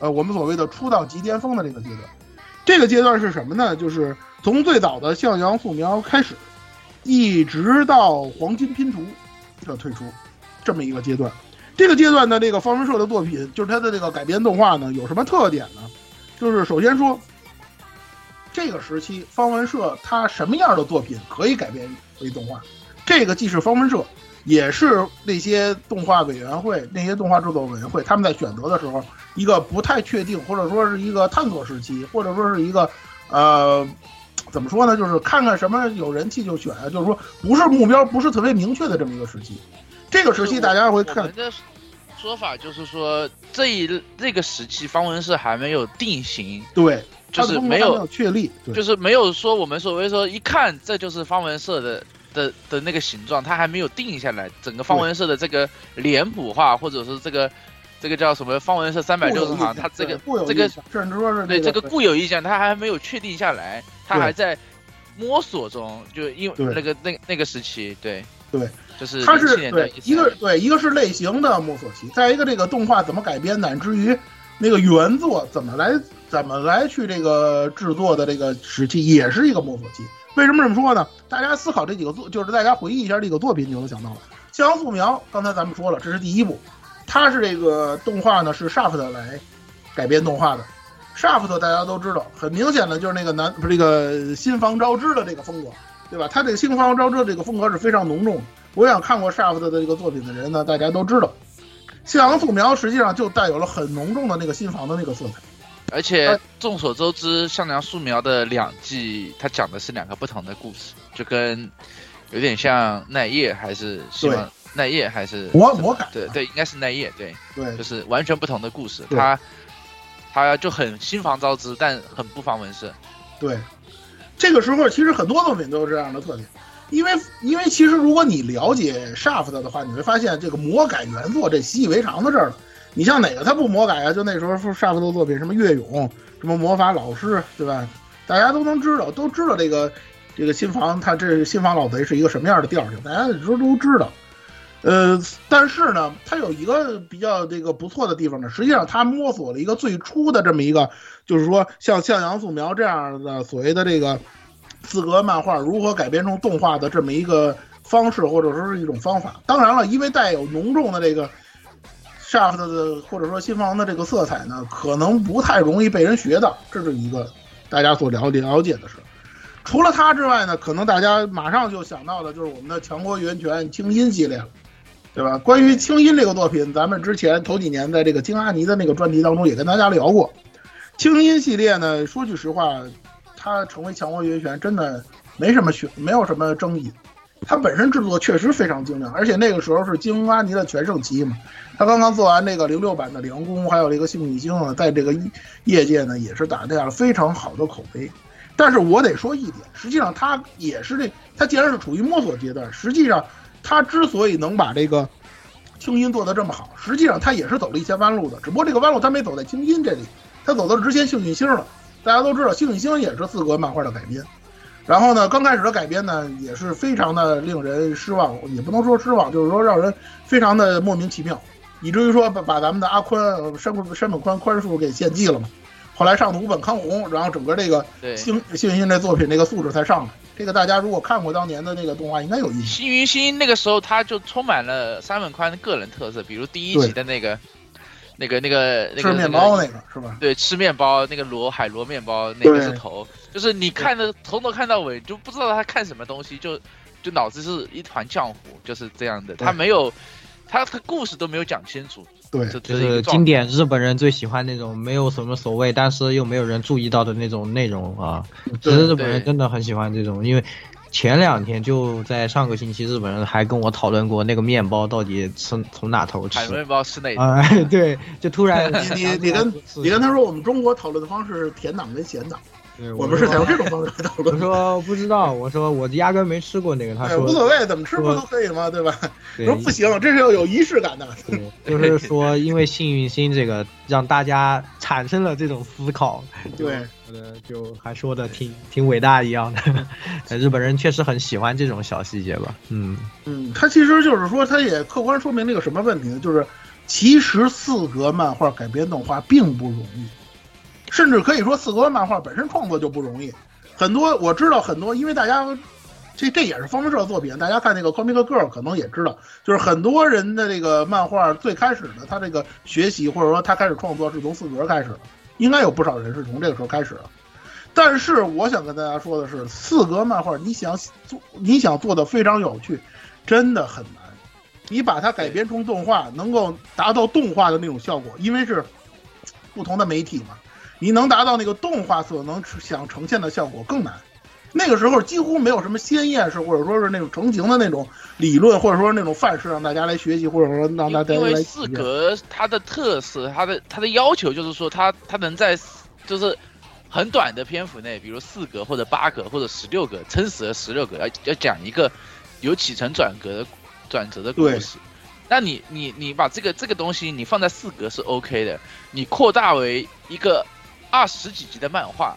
呃我们所谓的出道即巅峰的这个阶段，这个阶段是什么呢？就是从最早的向阳素描开始。一直到黄金拼图的退出，这么一个阶段，这个阶段的这个方文社的作品，就是它的这个改编动画呢，有什么特点呢？就是首先说，这个时期方文社它什么样的作品可以改编为动画？这个既是方文社，也是那些动画委员会、那些动画制作委员会他们在选择的时候一个不太确定，或者说是一个探索时期，或者说是一个呃。怎么说呢？就是看看什么有人气就选啊，就是说不是目标不是特别明确的这么一个时期。这个时期大家会看。说法就是说，这一这个时期方文社还没有定型，对，就是没有确立，就是没有说我们所谓说一看这就是方文社的的的那个形状，它还没有定下来。整个方文社的这个脸谱化，或者是这个。这个叫什么方文社三百六十行，它这个这个甚至说是对这个固有意向，它还没有确定下来，它还在摸索中。就因为那个那那个时期，对对，就是它是对一个对一个是类型的摸索期，再一个这个动画怎么改编，乃至于那个原作怎么来怎么来去这个制作的这个时期，也是一个摸索期。为什么这么说呢？大家思考这几个作，就是大家回忆一下这个作品，你就能想到了《夕阳素描》。刚才咱们说了，这是第一部。它是这个动画呢，是 Shaft 来改编动画的。Shaft 大家都知道，很明显的就是那个男不是这个新房昭之的这个风格，对吧？他这个新房昭之的这个风格是非常浓重的。我想看过 Shaft 的这个作品的人呢，大家都知道，夕阳素描实际上就带有了很浓重的那个新房的那个色彩。而且众所周知，向良素描的两季，它讲的是两个不同的故事，就跟有点像奈叶还是希望奈叶还是魔魔改，对对，应该是奈叶，对，对，就是完全不同的故事，对。它它就很心防招之，但很不防文色。对，这个时候其实很多作品都有这样的特点，因为因为其实如果你了解 Shaft 的话，你会发现这个魔改原作这习以为常的事儿了。你像哪个他不魔改啊？就那时候 Shaft 的作品，什么月勇，什么魔法老师，对吧？大家都能知道，都知道这个这个新房，他这新房老贼是一个什么样的调性，大家都都知道。呃，但是呢，它有一个比较这个不错的地方呢，实际上它摸索了一个最初的这么一个，就是说像向阳素描这样的所谓的这个四格漫画如何改编成动画的这么一个方式，或者说是一种方法。当然了，因为带有浓重的这个 Shaft 的或者说新房的这个色彩呢，可能不太容易被人学到，这是一个大家所了解了解的事。除了它之外呢，可能大家马上就想到的就是我们的强国源泉清音系列了。对吧？关于清音这个作品，咱们之前头几年在这个金阿尼的那个专题当中也跟大家聊过。清音系列呢，说句实话，它成为强国源泉真的没什么选，没有什么争议。它本身制作确实非常精良，而且那个时候是金阿尼的全盛期嘛。他刚刚做完那个零六版的凉宫，还有这个幸运星啊，在这个业界呢也是打下了非常好的口碑。但是我得说一点，实际上他也是这，他既然是处于摸索阶段，实际上。他之所以能把这个清音做得这么好，实际上他也是走了一些弯路的，只不过这个弯路他没走在清音这里，他走到了之前幸运星了。大家都知道，幸运星也是四格漫画的改编。然后呢，刚开始的改编呢，也是非常的令人失望，也不能说失望，就是说让人非常的莫名其妙，以至于说把把咱们的阿宽山山本宽宽叔给献祭了嘛。后来上的五本康弘，然后整个这个幸幸运星这作品这个素质才上来。这个大家如果看过当年的那个动画，应该有印象。幸运星那个时候他就充满了山本宽的个人特色，比如第一集的那个、那个、那个、那个吃面包那个是吧？对，吃面包那个螺海螺面包那个是头，就是你看的从头看到尾就不知道他看什么东西，就就脑子是一团浆糊，就是这样的。他没有，他他故事都没有讲清楚。对，就是经典日本人最喜欢那种没有什么所谓，但是又没有人注意到的那种内容啊。其实日本人真的很喜欢这种，因为前两天就在上个星期，日本人还跟我讨论过那个面包到底吃从哪头吃。海面包吃哪？哎，[laughs] 对，就突然你你你跟 [laughs] 你跟他说，我们中国讨论的方式是甜党跟咸党。我们是采用这种方式讨论。我说不知道，我说我压根没吃过那个。他说无所谓，怎么吃不都可以吗？对吧？说不行，这是要有仪式感的。就是说，因为幸运星这个让大家产生了这种思考。对，就还说的挺挺伟大一样的。[laughs] 日本人确实很喜欢这种小细节吧？嗯嗯，他其实就是说，他也客观说明了一个什么问题呢？就是其实四格漫画改编动画并不容易。甚至可以说，四格漫画本身创作就不容易。很多我知道很多，因为大家这这也是方文社作品，大家看那个《Comic Girl》可能也知道，就是很多人的这个漫画最开始的他这个学习或者说他开始创作是从四格开始的，应该有不少人是从这个时候开始的。但是我想跟大家说的是，四格漫画你想做你想做的非常有趣，真的很难。你把它改编成动画，能够达到动画的那种效果，因为是不同的媒体嘛。你能达到那个动画所能想呈现的效果更难，那个时候几乎没有什么鲜艳式或者说是那种成型的那种理论或者说那种范式让大家来学习或者说让大家来。因为四格它的特色，它的它的要求就是说它它能在就是很短的篇幅内，比如四格或者八格或者十六格，撑死了十六格，要要讲一个有起承转格的转折的故事。那你你你把这个这个东西你放在四格是 OK 的，你扩大为一个。二十几集的漫画，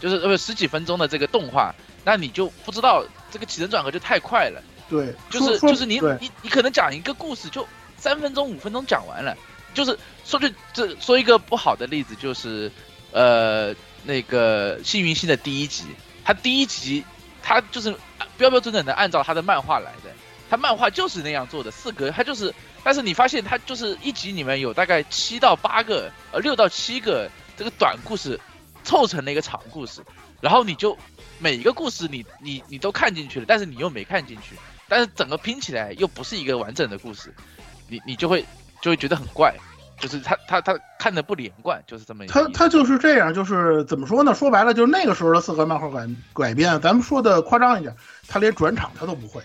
就是呃十几分钟的这个动画，那你就不知道这个起承转合就太快了。对，就是就是你你你可能讲一个故事就三分钟五分钟讲完了，就是说句这说一个不好的例子就是，呃那个幸运星的第一集，它第一集它就是标标准准的按照它的漫画来的，它漫画就是那样做的四格，它就是，但是你发现它就是一集里面有大概七到八个呃六到七个。这个短故事凑成了一个长故事，然后你就每一个故事你你你都看进去了，但是你又没看进去，但是整个拼起来又不是一个完整的故事，你你就会就会觉得很怪，就是他他他看的不连贯，就是这么一个。他他就是这样，就是怎么说呢？说白了，就是那个时候的四格漫画改改编，咱们说的夸张一点，他连转场他都不会，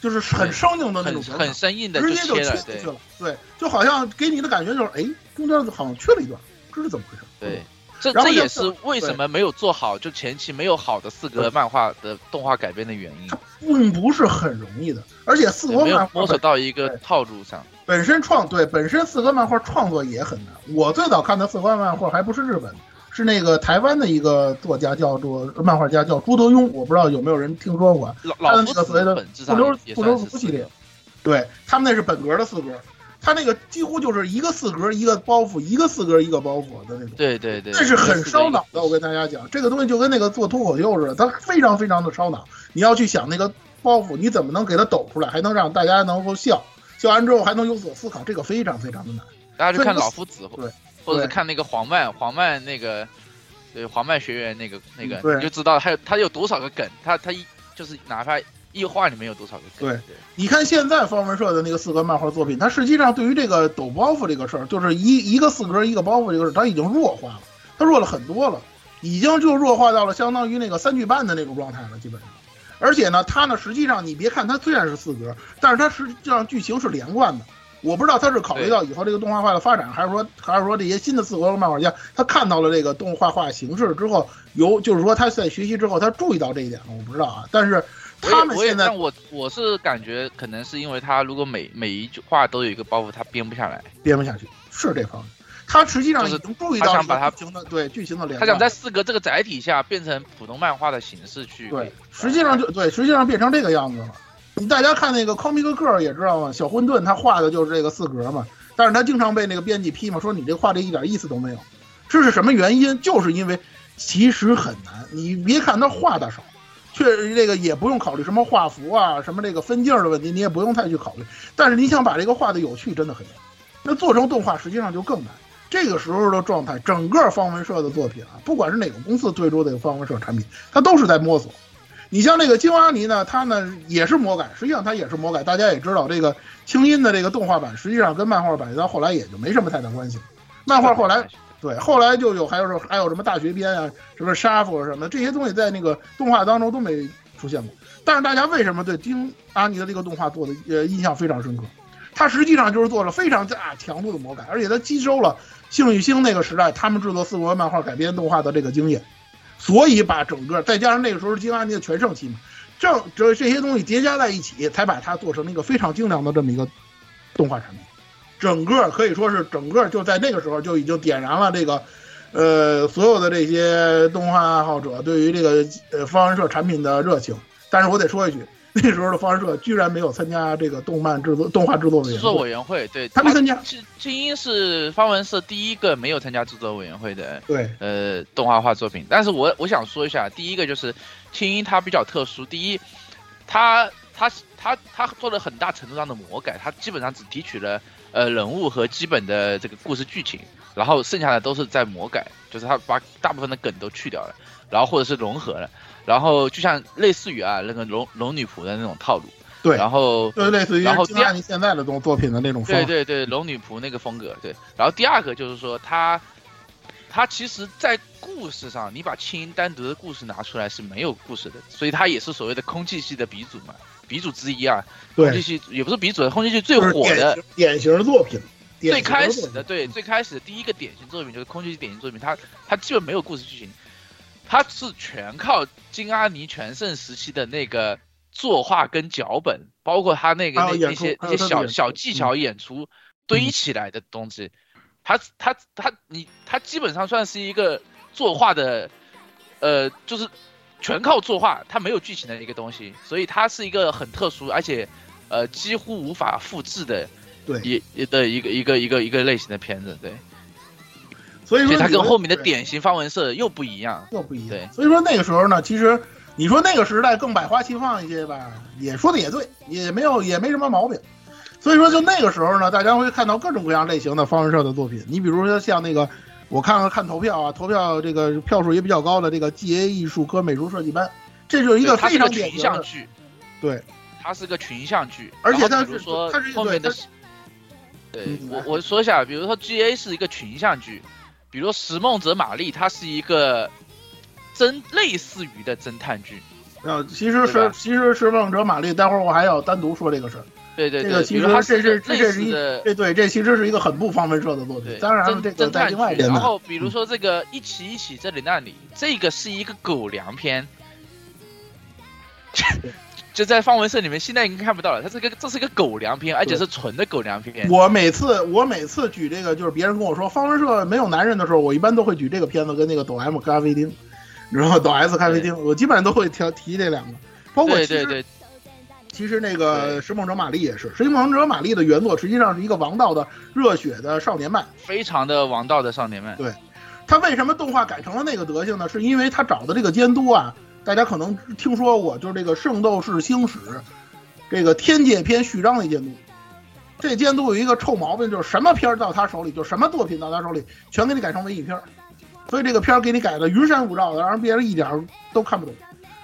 就是很生硬的那种很生硬的直接就切进去了。对，就好像给你的感觉就是，哎，中间好像缺了一段，这是怎么回事？对。这这也是为什么没有做好，就前期没有好的四格漫画的动画改编的原因，并不是很容易的，而且四格漫画摸索到一个套路上。本身创对本身四格漫画创作也很难。我最早看的四格漫画还不是日本，是那个台湾的一个作家叫做漫画家叫朱德庸，我不知道有没有人听说过。老他的老夫的本质上也对他们那是本格的四格，他那个几乎就是一个四格一个包袱，一个四格一个包袱的那种。对对对，这是很烧脑的，我跟大家讲，这个东西就跟那个做脱口秀似的，它非常非常的烧脑。你要去想那个包袱，你怎么能给它抖出来，还能让大家能够笑，笑完之后还能有所思考，这个非常非常的难。大家去看老夫子，对或者是看那个黄曼，黄曼那个，对黄曼学员那个那个，你就知道他有他有多少个梗，他他一就是哪怕一画里面有多少个梗。对你看现在方文社的那个四格漫画作品，它实际上对于这个抖包袱这个事儿，就是一一个四格一个包袱这个事儿，它已经弱化了，它弱了很多了，已经就弱化到了相当于那个三句半的那种状态了，基本上。而且呢，它呢实际上你别看它虽然是四格，但是它实际上剧情是连贯的。我不知道他是考虑到以后这个动画化的发展，还是说还是说这些新的四格漫画家他看到了这个动画化形式之后，有就是说他在学习之后他注意到这一点了，我不知道啊。但是他们现在但我我是感觉可能是因为他如果每每一句话都有一个包袱，他编不下来。编不下去，是这方面。他实际上已经注意到他想把它剧情的对剧情的连贯，他想在四格这个载体下变成普通漫画的形式去。对，实际上就对，实际上变成这个样子了。你大家看那个 Comic Girl 也知道嘛，小混沌他画的就是这个四格嘛，但是他经常被那个编辑批嘛，说你这画的一点意思都没有。这是什么原因？就是因为其实很难。你别看他画的少，确实这个也不用考虑什么画幅啊，什么这个分镜的问题，你也不用太去考虑。但是你想把这个画的有趣，真的很难。那做成动画实际上就更难。这个时候的状态，整个方文社的作品啊，不管是哪个公司推出的方文社产品，它都是在摸索。你像那个金阿尼呢，它呢也是魔改，实际上它也是魔改。大家也知道，这个清音的这个动画版，实际上跟漫画版到后来也就没什么太大关系。漫画后来对，后来就有还有说还有什么大学编啊，什么杀夫什么这些东西，在那个动画当中都没出现过。但是大家为什么对丁阿尼的这个动画做的呃印象非常深刻？它实际上就是做了非常大强度的魔改，而且它吸收了幸与星那个时代他们制作四国漫画改编动画的这个经验，所以把整个再加上那个时候金阿尼的全盛期嘛，正这这些东西叠加在一起，才把它做成了一个非常精良的这么一个动画产品。整个可以说是整个就在那个时候就已经点燃了这个，呃，所有的这些动画爱好者对于这个呃方文社产品的热情。但是我得说一句，那时候的方文社居然没有参加这个动漫制作动画制作委制作员会，委员会，对，他没参加。精精英是方文社第一个没有参加制作委员会的对，呃动画化作品，但是我我想说一下，第一个就是青音它比较特殊，第一，它它它它做了很大程度上的魔改，它基本上只提取了呃人物和基本的这个故事剧情，然后剩下的都是在魔改，就是他把大部分的梗都去掉了，然后或者是融合了，然后就像类似于啊那个龙龙女仆的那种套路，对然后就类似于然后第二金阿尼现在的这种作品的那种风格。对对对，龙女仆那个风格，对。然后第二个就是说，他他其实，在故事上，你把青音单独的故事拿出来是没有故事的，所以他也是所谓的空气系的鼻祖嘛，鼻祖之一啊。对，系也不是鼻祖，空气系最火的典型作品，最开始的，对，最开始的第一个典型作品就是空气系典型作品，它它基本没有故事剧情，它是全靠金阿尼全盛时期的那个作画跟脚本，包括他那个那那些那些小小技巧演出堆起来的东西，他他他你他基本上算是一个作画的，呃，就是全靠作画，它没有剧情的一个东西，所以它是一个很特殊，而且呃几乎无法复制的对，一一的一个一个一个一个类型的片子，对，所以说它跟后面的典型方文社又不一样。又不一样。对所以说那个时候呢，其实你说那个时代更百花齐放一些吧，也说的也对，也没有也没什么毛病。所以说就那个时候呢，大家会看到各种各样类型的方文社的作品。你比如说像那个，我看看看投票啊，投票这个票数也比较高的这个 GA 艺术科美术设计班，这就是一个非常典型的，群像剧，对，它是个群像剧，而且它是说它是后面的对我我说一下，比如说 G A 是一个群像剧，比如说《拾梦者玛丽》，它是一个侦类似于的侦探剧。呃，其实是其实是梦者玛丽，待会儿我还要单独说这个事儿。对对对，这个其实这是这这是一似的这对这其实是一个很不方文社的作品，，当然这个在。另外一。然后比如说这个一起一起这里那里，这个是一个狗粮片，就在方文社里面现在已经看不到了，它这个这是一个狗粮片，而且是纯的狗粮片。我每次我每次举这个，就是别人跟我说方文社没有男人的时候，我一般都会举这个片子跟那个抖 M 咖啡厅，然后抖 S 咖啡厅，我基本上都会提提这两个。包括其实对对对，其实那个对《拾梦者玛丽》也是，《拾梦者玛丽》的原作实际上是一个王道的热血的少年漫。非常的王道的少年漫。对。他为什么动画改成了那个德行呢？是因为他找的这个监督啊，大家可能听说过，就是这个《圣斗士星矢》这个天界篇序章的监督。这监督有一个臭毛病，就是什么片儿到他手里，就什么作品到他手里，全给你改成文艺片儿。所以这个片儿给你改的云山雾罩的，让别人一点儿都看不懂。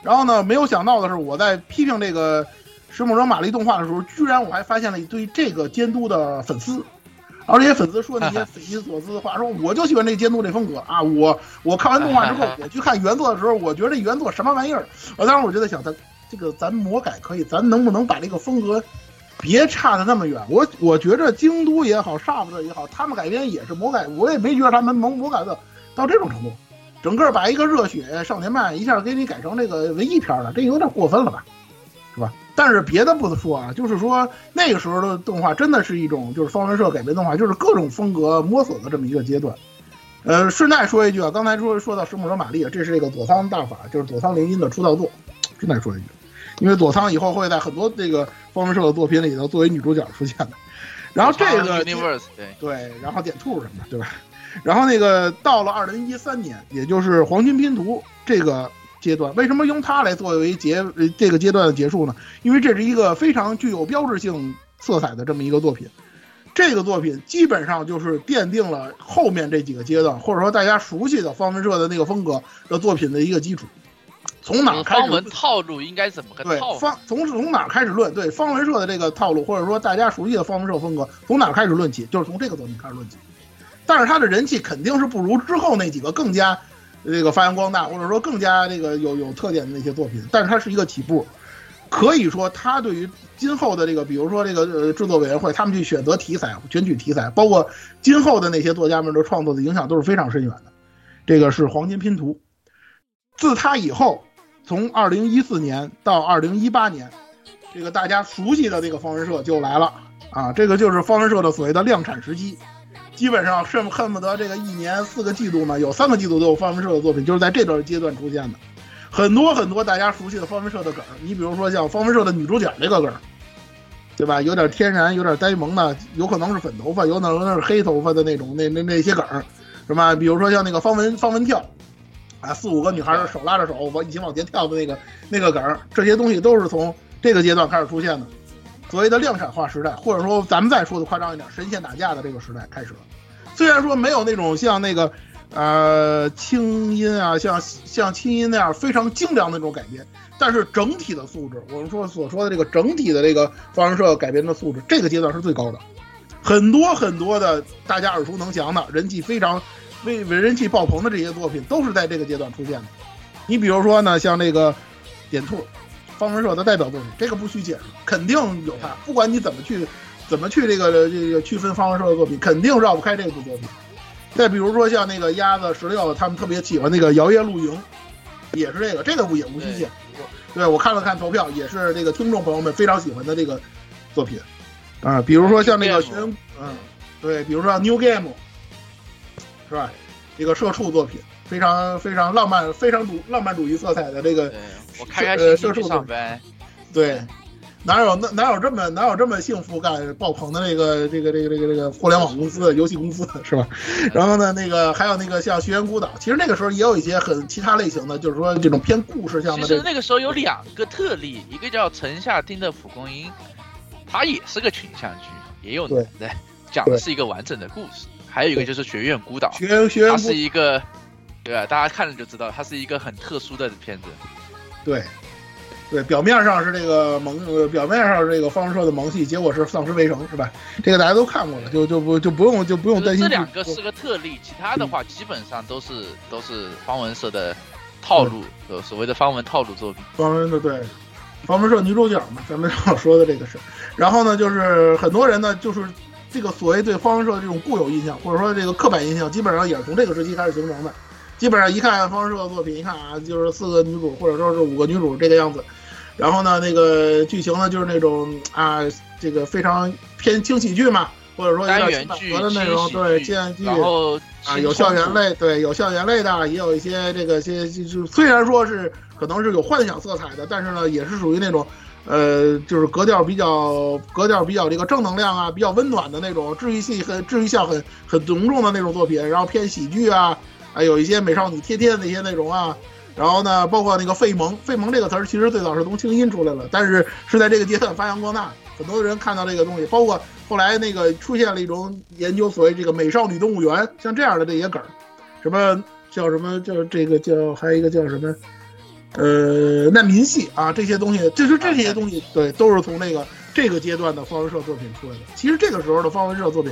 然后呢，没有想到的是，我在批评这个《石梦者玛丽》动画的时候，居然我还发现了一堆这个监督的粉丝。然后这些粉丝说那些匪夷所思的话，说我就喜欢这监督这风格啊！我我看完动画之后，[laughs] 我去看原作的时候，我觉得这原作什么玩意儿？我当时我就在想，咱这个咱魔改可以，咱能不能把这个风格别差的那么远？我我觉着京都也好，Shaft 也好，他们改编也是魔改，我也没觉得他们能魔改的到这种程度。整个把一个热血少年漫一下给你改成这个文艺片了，这有点过分了吧？是吧？但是别的不说啊，就是说那个时候的动画真的是一种就是方文社改编动画，就是各种风格摸索的这么一个阶段。呃，顺带说一句啊，刚才说说到《神木者玛丽》，这是这个佐仓大法，就是佐仓绫音的出道作。顺带说一句，因为佐仓以后会在很多这个方文社的作品里头作为女主角出现的。然后这个对对，然后点兔什么的，对吧？然后那个到了二零一三年，也就是黄金拼图这个阶段，为什么用它来作为结呃这个阶段的结束呢？因为这是一个非常具有标志性色彩的这么一个作品。这个作品基本上就是奠定了后面这几个阶段，或者说大家熟悉的方文社的那个风格的作品的一个基础。从哪儿开始方文套路应该怎么个对套法？方从从哪儿开始论？对方文社的这个套路，或者说大家熟悉的方文社风格，从哪儿开始论起？就是从这个作品开始论起。但是它的人气肯定是不如之后那几个更加这个发扬光大，或者说更加这个有有特点的那些作品。但是它是一个起步，可以说它对于今后的这个，比如说这个呃制作委员会，他们去选择题材、选取题材，包括今后的那些作家们的创作的影响都是非常深远的。这个是黄金拼图，自它以后。从二零一四年到二零一八年，这个大家熟悉的这个方文社就来了啊！这个就是方文社的所谓的量产时期，基本上恨恨不得这个一年四个季度呢，有三个季度都有方文社的作品，就是在这段阶段出现的。很多很多大家熟悉的方文社的梗儿，你比如说像方文社的女主角这个梗儿，对吧？有点天然，有点呆萌的，有可能是粉头发，有可能是黑头发的那种那那那些梗儿，是吧？比如说像那个方文方文跳。啊，四五个女孩手拉着手，往一起往前跳的那个那个梗儿，这些东西都是从这个阶段开始出现的。所谓的量产化时代，或者说咱们再说的夸张一点，神仙打架的这个时代开始了。虽然说没有那种像那个呃轻音啊，像像轻音那样非常精良的那种改编，但是整体的素质，我们说所说的这个整体的这个方文社改编的素质，这个阶段是最高的。很多很多的大家耳熟能详的人气非常。为为人气爆棚的这些作品都是在这个阶段出现的。你比如说呢，像那个点兔，方文社的代表作品，这个不需解释，肯定有它。不管你怎么去怎么去这个这个区分方文社的作品，肯定绕不开这部作品。再比如说像那个鸭子十六，他们特别喜欢那个摇曳露营，也是这个，这个不也无需解释。对我看了看投票，也是这个听众朋友们非常喜欢的这个作品啊。比如说像那个玄，嗯，对，比如说 New Game。是吧？这个社畜作品非常非常浪漫、非常主浪漫主义色彩的这个，我开开心心去上班。对，哪有那哪有这么哪有这么幸福感爆棚的那个这个这个这个这个互联网公司、游戏公司是吧？然后呢，那个还有那个像《学员孤岛》，其实那个时候也有一些很其他类型的，就是说这种偏故事向的。其实那个时候有两个特例，一个叫城下町的蒲公英，它也是个群像剧，也有男的，讲的是一个完整的故事。还有一个就是《学院孤岛》，学院学院它是一个，对吧？大家看了就知道，它是一个很特殊的片子。对，对，表面上是这个萌，呃，表面上是这个方文社的萌系，结果是丧尸围城，是吧？这个大家都看过了，就就不就不用就不用担心。这两个是个特例，其他的话基本上都是都是方文社的套路，有所谓的方文套路作品。方文的对，方文社女主角嘛，咱们要说的这个是。然后呢，就是很多人呢，就是这个所谓对方文社的这种固有印象，或者说这个刻板印象，基本上也是从这个时期开始形成的。基本上一看方文社的作品，一看啊，就是四个女主或者说是五个女主这个样子。然后呢，那个剧情呢，就是那种啊，这个非常偏轻喜剧嘛，或者说单元剧的内容，对，轻喜剧，然后啊，有校园类，对，有校园类的，也有一些这个些，就虽然说是可能是有幻想色彩的，但是呢，也是属于那种，呃，就是格调比较格调比较这个正能量啊，比较温暖的那种，治愈系很治愈效很很浓重的那种作品，然后偏喜剧啊，还有一些美少女贴贴的那些内容啊。然后呢，包括那个费蒙，费蒙这个词儿其实最早是从清音出来了，但是是在这个阶段发扬光大，很多人看到这个东西，包括后来那个出现了一种研究所谓这个美少女动物园，像这样的这些梗儿，什么叫什么叫这个叫还有一个叫什么，呃，难民系啊，这些东西，就是这些东西，对，都是从那个这个阶段的方文社作品出来的。其实这个时候的方文社作品。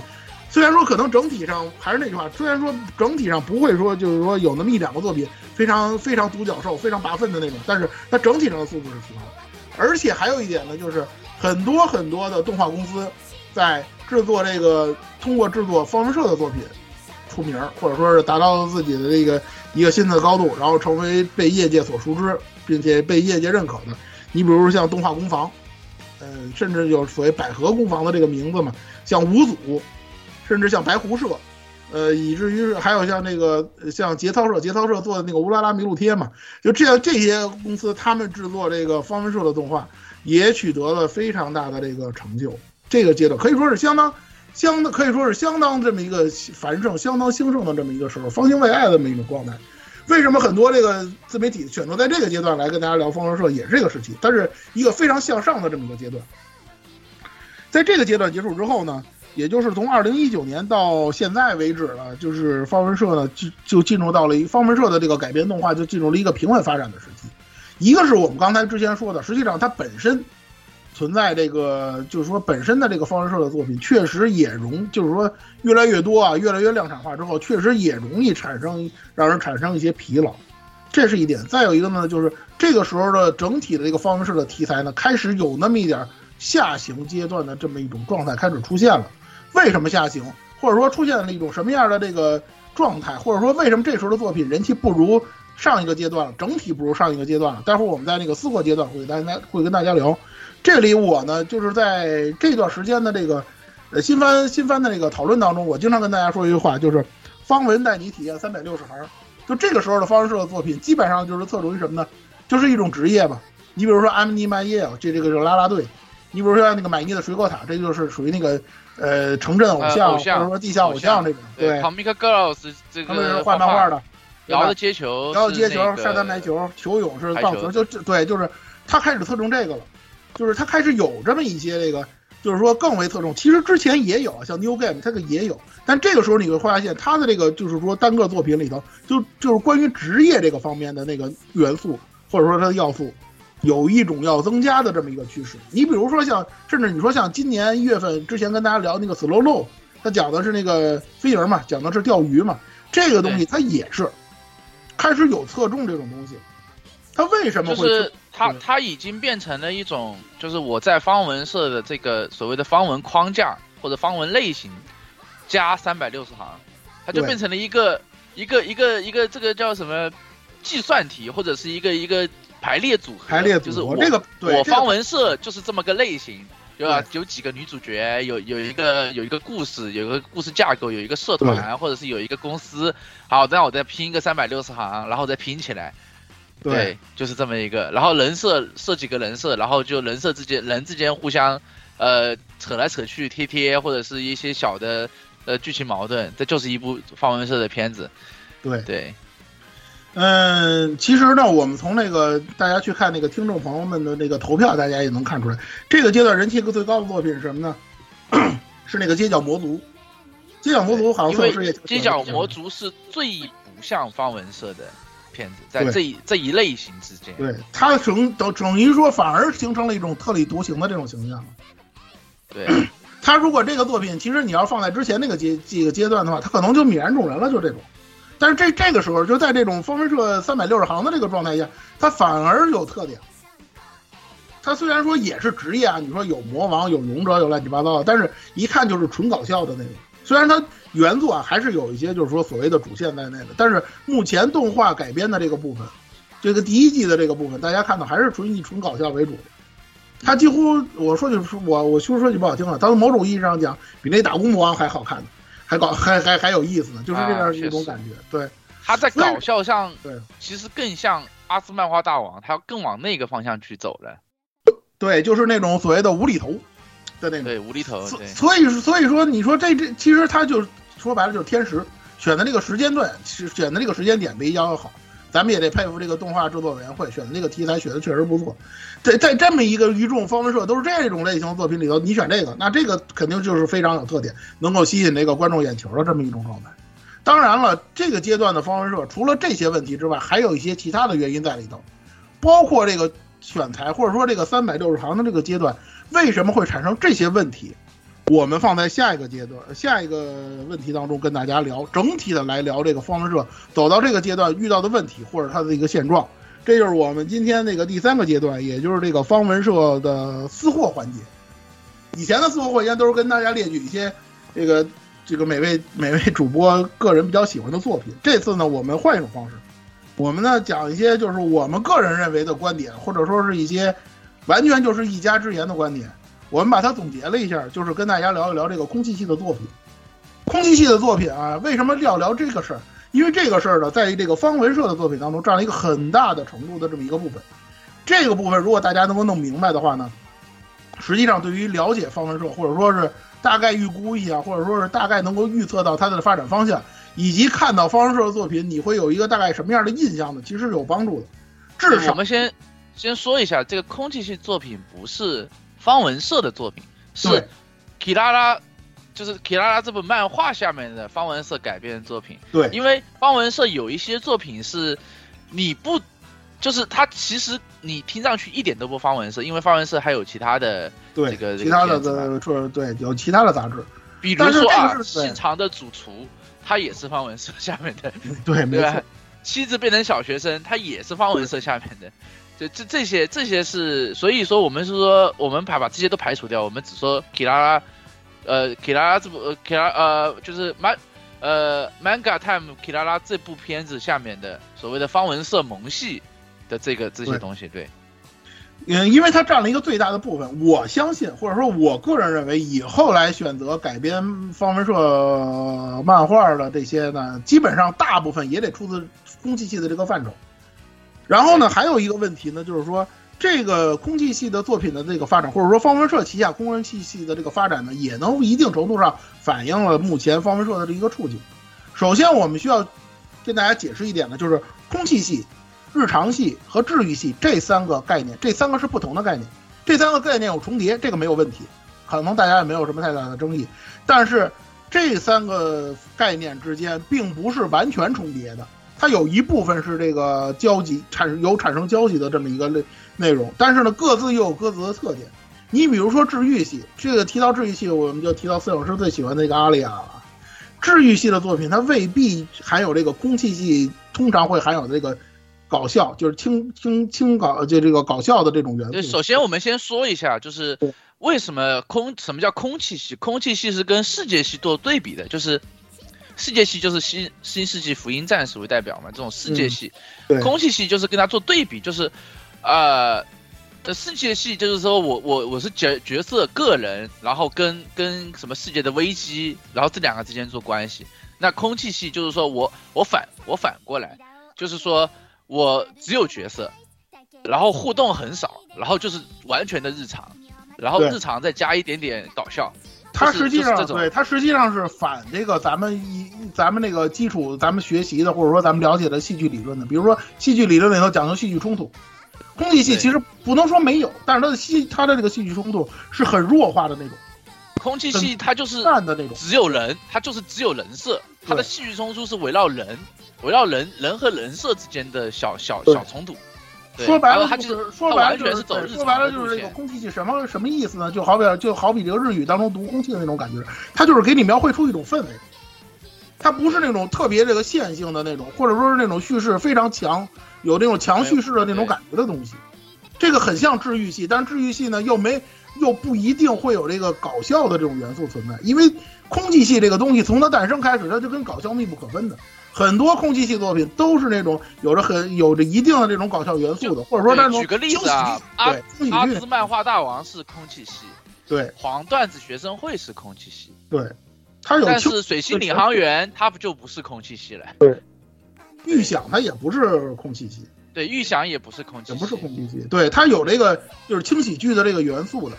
虽然说可能整体上还是那句话，虽然说整体上不会说就是说有那么一两个作品非常非常独角兽、非常拔分的那种，但是它整体上的速度是提高的。而且还有一点呢，就是很多很多的动画公司在制作这个通过制作方文社的作品出名，或者说是达到了自己的这个一个新的高度，然后成为被业界所熟知，并且被业界认可的。你比如像动画工坊，嗯，甚至有所谓百合工坊的这个名字嘛，像五组。甚至像白狐社，呃，以至于还有像那个像节操社，节操社做的那个乌拉拉麋鹿贴嘛，就这样这些公司，他们制作这个方文社的动画，也取得了非常大的这个成就。这个阶段可以说是相当相当可以说是相当这么一个繁盛、相当兴盛的这么一个时候，方兴未艾的这么一种状态。为什么很多这个自媒体选择在这个阶段来跟大家聊方文社，也是这个时期，它是一个非常向上的这么一个阶段。在这个阶段结束之后呢？也就是从二零一九年到现在为止了，就是方文社呢就就进入到了一方文社的这个改编动画就进入了一个平稳发展的时期。一个是我们刚才之前说的，实际上它本身存在这个，就是说本身的这个方文社的作品确实也容，就是说越来越多啊，越来越量产化之后，确实也容易产生让人产生一些疲劳，这是一点。再有一个呢，就是这个时候的整体的这个方文社的题材呢，开始有那么一点下行阶段的这么一种状态开始出现了。为什么下行，或者说出现了一种什么样的这个状态，或者说为什么这时候的作品人气不如上一个阶段了，整体不如上一个阶段了？待会儿我们在那个思过阶段会跟大家会跟大家聊。这里我呢就是在这段时间的这个呃新番新番的这个讨论当中，我经常跟大家说一句话，就是方文带你体验三百六十行。就这个时候的方文社的作品，基本上就是侧重于什么呢？就是一种职业吧。你比如说《I'm n i My y e 这这个是拉拉队。你比如说那个买尼的水果塔，这就是属于那个。呃，城镇偶像或者说地下偶像这种，对，Comic Girls 这个他们是画漫画的，摇的接球，摇的接球，沙滩排球，球泳是棒球，就对，就是他开始侧重这个了，就是他开始有这么一些这个，就是说更为侧重。其实之前也有，像 New Game 这个也有，但这个时候你会发现他的这个就是说单个作品里头，就就是关于职业这个方面的那个元素或者说它的要素。有一种要增加的这么一个趋势，你比如说像，甚至你说像今年一月份之前跟大家聊那个 Slow Low，它讲的是那个飞鱼嘛，讲的是钓鱼嘛，这个东西它也是开始有侧重这种东西。它为什么会？就是它它已经变成了一种，就是我在方文社的这个所谓的方文框架或者方文类型加三百六十行，它就变成了一个一个一个一个这个叫什么计算题或者是一个一个。排列组合，排列就是我这个，我方文社就是这么个类型，对吧？有几个女主角，有有一个有一个故事，有个故事架构，有一个社团，或者是有一个公司。好，那我再拼一个三百六十行，然后再拼起来，对，就是这么一个。然后人设设几个人设，然后就人设之间人之间互相呃扯来扯去贴贴，或者是一些小的呃剧情矛盾，这就是一部方文社的片子。对对。嗯，其实呢，我们从那个大家去看那个听众朋友们的那个投票，大家也能看出来，这个阶段人气最高的作品是什么呢？[clears throat] 是那个街角魔族。街角魔族好像算是街角魔族是最不像方文社的，片子，在对这一这一类型之间，对它整等等于说反而形成了一种特立独行的这种形象。对，[clears throat] 他如果这个作品，其实你要放在之前那个阶几个阶段的话，他可能就泯然众人了，就这种。但是这这个时候，就在这种方文社三百六十行的这个状态下，他反而有特点。他虽然说也是职业啊，你说有魔王、有勇者、有乱七八糟的，但是一看就是纯搞笑的那种。虽然它原作啊还是有一些就是说所谓的主线在内的，但是目前动画改编的这个部分，这个第一季的这个部分，大家看到还是纯以纯搞笑为主的。它几乎我说句我我其实说句不好听了，它从某种意义上讲比那打工魔王还好看呢，还搞还还还有意思呢，就是这样一种感觉。对他在搞笑上，对其实更像阿斯漫画大王，他要更往那个方向去走了。对，就是那种所谓的无厘头的那种。对，无厘头，所对，所以所以说，你说这这其实他就说白了就是天时，选的这个时间段，是选的这个时间点比较好。咱们也得佩服这个动画制作委员会选的这个题材选的确实不错。在在这么一个一众方文社都是这种类型的作品里头，你选这个，那这个肯定就是非常有特点，能够吸引这个观众眼球的这么一种状态。当然了，这个阶段的方文社除了这些问题之外，还有一些其他的原因在里头，包括这个选材或者说这个三百六十行的这个阶段，为什么会产生这些问题？我们放在下一个阶段、下一个问题当中跟大家聊，整体的来聊这个方文社走到这个阶段遇到的问题或者它的一个现状。这就是我们今天那个第三个阶段，也就是这个方文社的私货环节。以前的私货环节都是跟大家列举一些这个这个每位每位主播个人比较喜欢的作品。这次呢，我们换一种方式，我们呢讲一些就是我们个人认为的观点，或者说是一些完全就是一家之言的观点。我们把它总结了一下，就是跟大家聊一聊这个空气系的作品。空气系的作品啊，为什么要聊这个事儿？因为这个事儿呢，在这个方文社的作品当中占了一个很大的程度的这么一个部分。这个部分如果大家能够弄明白的话呢，实际上对于了解方文社，或者说是大概预估一下，或者说是大概能够预测到它的发展方向，以及看到方文社的作品，你会有一个大概什么样的印象呢？其实是有帮助的。至少我们先先说一下，这个空气系作品不是方文社的作品，是对 Kirara，就是 Kirara 这部漫画下面的方文社改编的作品。对因为方文社有一些作品是你不，就是它其实你听上去一点都不方文社，因为方文社还有其他的，对这个其他的这个片的说对有其他的杂志，比如说啊，是对信长的主厨，他也是方文社下面的，[laughs] 对，没错对吧，？妻子变成小学生，他也是方文社下面的。这这这些这些是，所以说我们是说，我们把把这些都排除掉，我们只说 Kirara，呃，Kirara 这部呃 Kirara 呃就是漫呃 Manga Time Kirara 这部片子下面的所谓的方文社萌系的这个这些东西，对嗯，因为它占了一个最大的部分，我相信或者说我个人认为，以后来选择改编方文社漫画的这些呢，基本上大部分也得出自宫崎系的这个范畴。然后呢，还有一个问题呢，就是说这个空气系的作品的这个发展，或者说方文社旗下空气系的这个发展呢，也能一定程度上反映了目前方文社的这一个处境。首先，我们需要跟大家解释一点呢，就是空气系、日常系和治愈系这三个概念，这三个是不同的概念。这三个概念有重叠，这个没有问题，可能大家也没有什么太大的争议。但是这三个概念之间并不是完全重叠的，它有一部分是这个交集产有产生交集的这么一个内内容，但是呢，各自又有各自的特点。你比如说治愈系，这个提到治愈系，我们就提到摄影师最喜欢的那个阿丽亚了。治愈系的作品，它未必含有这个空气系，通常会含有这个搞笑，就是轻轻轻搞，就这个搞笑的这种元就素。首先我们先说一下，就是为什么空什么叫空气系？空气系是跟世界系做对比的，就是世界系就是新新世纪福音战士为代表嘛，这种世界系，对空气系就是跟它做对比，就是呃。呃，世界系就是说我我我是角角色个人，然后跟跟什么世界的危机，然后这两个之间做关系。那空气系就是说我我反我反过来，就是说我只有角色，然后互动很少，然后就是完全的日常，然后日常再加一点点搞笑。就是它实际上就是对它实际上是反这个咱们一咱们那个基础咱们学习的或者说咱们了解的戏剧理论的，比如说戏剧理论里头讲究戏剧冲突，空气系其实不能说没有，但是它的戏它的这个戏剧冲突是很弱化的那种，空气系它就是淡的那种，只有人，它就是只有人设，它的戏剧冲突是围绕人，围绕人人和人设之间的小小小冲突。对说白了就是说白了就是说白了就是这个。空气系什么什么意思呢？就好比就好比这个日语当中读空气的那种感觉，它就是给你描绘出一种氛围，它不是那种特别这个线性的那种，或者说是那种叙事非常强，有那种强叙事的那种感觉的东西。这个很像治愈系，但治愈系呢又没又不一定会有这个搞笑的这种元素存在，因为空气系这个东西从它诞生开始，它就跟搞笑密不可分的。很多空气系作品都是那种有着很有着一定的这种搞笑元素的，或者说那种举个例子啊阿喜剧兹漫画大王是空气系，对黄段子学生会是空气系，对，他有但是水星领航员他不就不是空气系了？对预想，他也不是空气系，对，预想也不是空气系，也不是空气系，对，它有这个就是轻喜剧的这个元素的。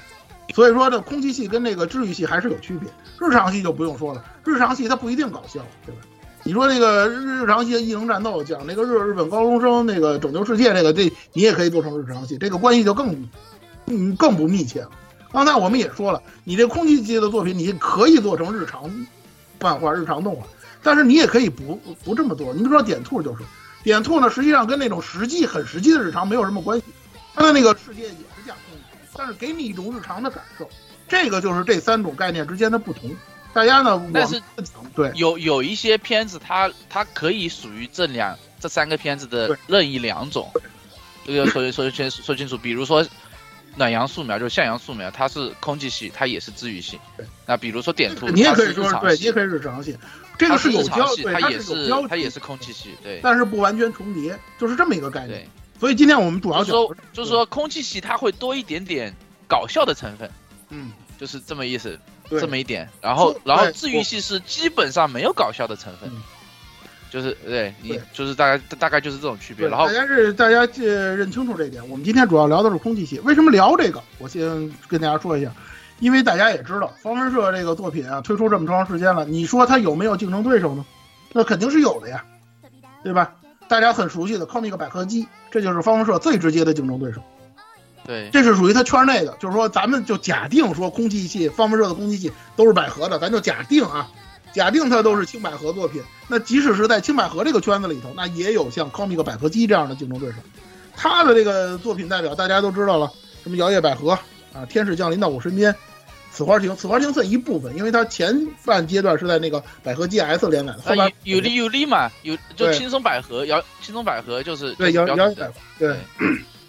所以说，这空气系跟这个治愈系还是有区别。日常系就不用说了，日常系它不一定搞笑，对吧？你说那个日常系的异能战斗，讲那个日日本高中生那个拯救世界这个，这你也可以做成日常系，这个关系就更嗯更不密切了。刚才我们也说了，你这空气系的作品，你可以做成日常漫画、日常动画，但是你也可以不不这么做。你比如说点兔就是，点兔呢，实际上跟那种实际很实际的日常没有什么关系，它的那个世界也是架空的，但是给你一种日常的感受。这个就是这三种概念之间的不同。大家呢，我但是对有有一些片子它，它可以属于这两这三个片子的任意两种，这个说说清 [coughs] 说清楚。比如说暖阳素描，就是向阳素描，它是空气系，它也是治愈系。那比如说点兔，你也可以说是对，你也可以日常系，这个是有交，它也是它也是空气系，对但是不完全重叠，就是这么一个概念。所以今天我们主要说就是说空气系它会多一点点搞笑的成分，嗯，就是这么意思，这么一点。然后然后治愈系是基本上没有搞笑的成分嗯，就是对你就是大概大概就是这种区别。然后大家是大家呃认清楚这一点。我们今天主要聊的是空气系，为什么聊这个？我先跟大家说一下，因为大家也知道方文社这个作品啊推出这么长时间了，你说它有没有竞争对手呢？那肯定是有的呀，对吧？大家很熟悉的 Comic 百合机，这就是方文社最直接的竞争对手。对这是属于他圈内的，就是说咱们就假定说空气系方文社的空气系都是百合的，咱就假定啊，假定它都是青百合作品。那即使是在青百合这个圈子里头，那也有像 Comic 百合姬这样的竞争对手。他的这个作品代表大家都知道了，什么摇曳百合啊，天使降临到我身边，此花亭，此花亭算一部分，因为它前半阶段是在那个百合 GS 连载的，后那半有有利有利嘛，有就轻松百合摇轻松百合就是对摇摇曳百合，对，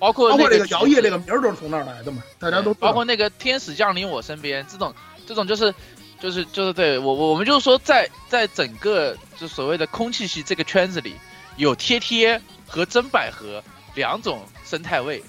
包括包括这个个摇曳这个名儿都是从那儿来的嘛，大家都包括那个天使降临我身边这种这种就是就是就是对我我我们就是说在在整个就所谓的空气系这个圈子里，有贴贴和真百合两种生态位，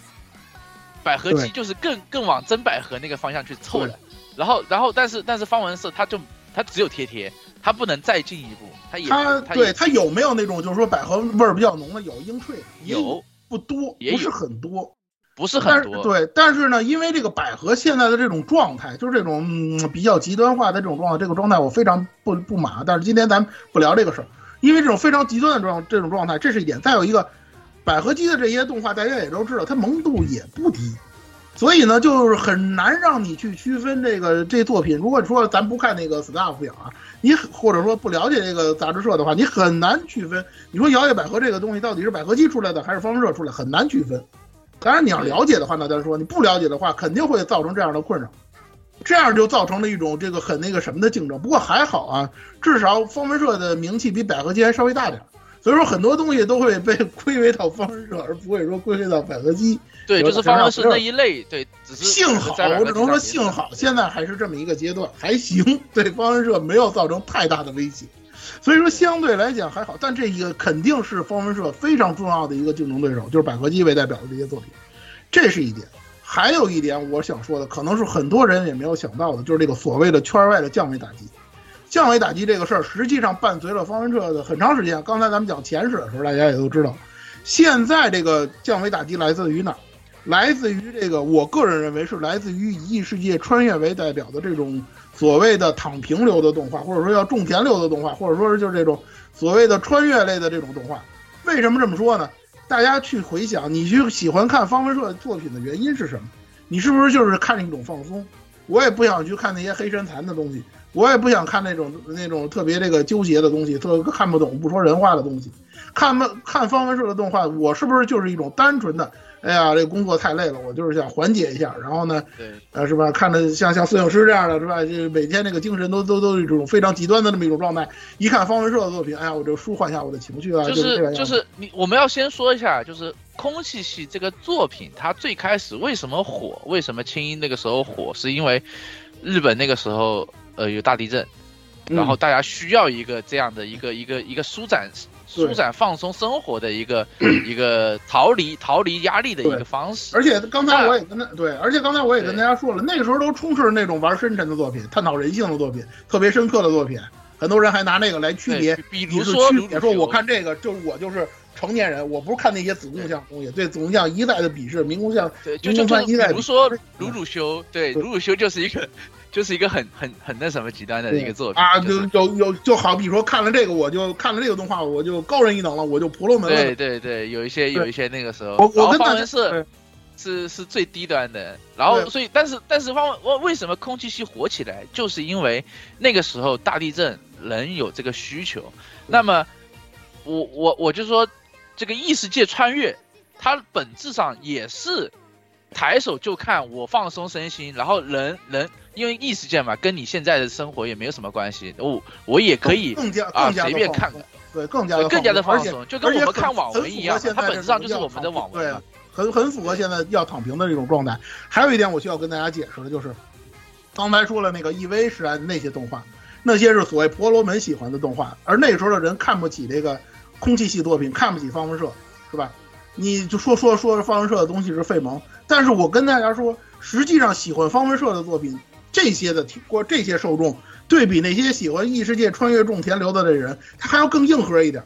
百合姬就是更更往真百合那个方向去凑了，然后然后但是但是方文社他就他只有贴贴，他不能再进一步，他也它它也对他有没有那种就是说百合味儿比较浓的？有英翠，有不多，不是很多，不是很多，是对，但是呢，因为这个百合现在的这种状态，就是这种、嗯、比较极端化的这种状态，这个状态我非常不不满。但是今天咱们不聊这个事儿，因为这种非常极端的状这种状态，这是一点。再有一个，百合姬的这些动画，大家也都知道，它萌度也不低。所以呢，就是很难让你去区分这个这作品。如果说咱不看那个 staff 表啊，你或者说不了解这个杂志社的话，你很难区分。你说摇曳百合这个东西到底是百合姬出来的还是方文社出来，很难区分。当然你要了解的话，那咱说；你不了解的话，肯定会造成这样的困扰。这样就造成了一种这个很那个什么的竞争。不过还好啊，至少方文社的名气比百合姬还稍微大点儿，所以说很多东西都会被 [laughs] 归为到方文社，而不会说归为到百合姬。对，就是方文社那一类，对，只是幸好，我只能说幸好，现在还是这么一个阶段，还行，对方文社没有造成太大的威胁，所以说相对来讲还好。但这一个肯定是方文社非常重要的一个竞争对手，就是百合姬为代表的这些作品，这是一点。还有一点我想说的，可能是很多人也没有想到的，就是这个所谓的圈外的降维打击。降维打击这个事儿，实际上伴随了方文社的很长时间。刚才咱们讲前史的时候，大家也都知道，现在这个降维打击来自于哪？来自于这个，我个人认为是来自于以异世界穿越为代表的这种所谓的躺平流的动画，或者说要种田流的动画，或者说是就是这种所谓的穿越类的这种动画。为什么这么说呢？大家去回想，你去喜欢看方文社作品的原因是什么？你是不是就是看一种放松？我也不想去看那些黑身残的东西，我也不想看那种那种特别这个纠结的东西，特看不懂、不说人话的东西。看漫看方文社的动画，我是不是就是一种单纯的？哎呀，这工作太累了，我就是想缓解一下。然后呢，对，呃，是吧？看着像像摄影师这样的，是吧？就每天那个精神都都都是一种非常极端的那么一种状态。一看方文社的作品，哎呀，我就舒缓一下我的情绪啊。就是就是你，我们要先说一下，就是空气系这个作品，它最开始为什么火？为什么青音那个时候火？是因为日本那个时候呃有大地震，然后大家需要一个这样的一个一个一个舒展。舒展放松生活的一个一个逃离逃离压力的一个方式，而且刚才我也跟他对，而且刚才我也跟大家说了，那个时候都充斥着那种玩深沉的作品，探讨人性的作品，特别深刻的作品，很多人还拿那个来区别，比如说区别说我看这个就是我就是成年人，我不是看那些子宫像东西，对子宫像一再的鄙视，民工像对，就就就比如说鲁鲁修，对鲁鲁修就是一个。就是一个很很很那什么极端的一个作品啊，就有有就好比说看了这个，我就看了这个动画，我就高人一等了，我就婆罗门了。对对对，有一些有一些那个时候，我我跟方文是是是最低端的，然后所以但是但是方文我为什么空气系火起来，就是因为那个时候大地震人有这个需求，那么我我我就说这个异世界穿越，它本质上也是抬手就看我放松身心，然后人人。因为异世界嘛，跟你现在的生活也没有什么关系。我我也可以更加啊随便看，对，更加更加的放松，就跟我们看网文一样，它本质上就是我们的网文。对，很很符合现在要躺平的这种状态。还有一点我需要跟大家解释的就是，刚才说了那个 EV 时代的那些动画，那些是所谓婆罗门喜欢的动画，而那时候的人看不起这个空气系作品，看不起方文社，是吧？你就说说说方文社的东西是废萌，但是我跟大家说，实际上喜欢方文社的作品。这些的过这些受众，对比那些喜欢异世界穿越种田流的的人，他还要更硬核一点。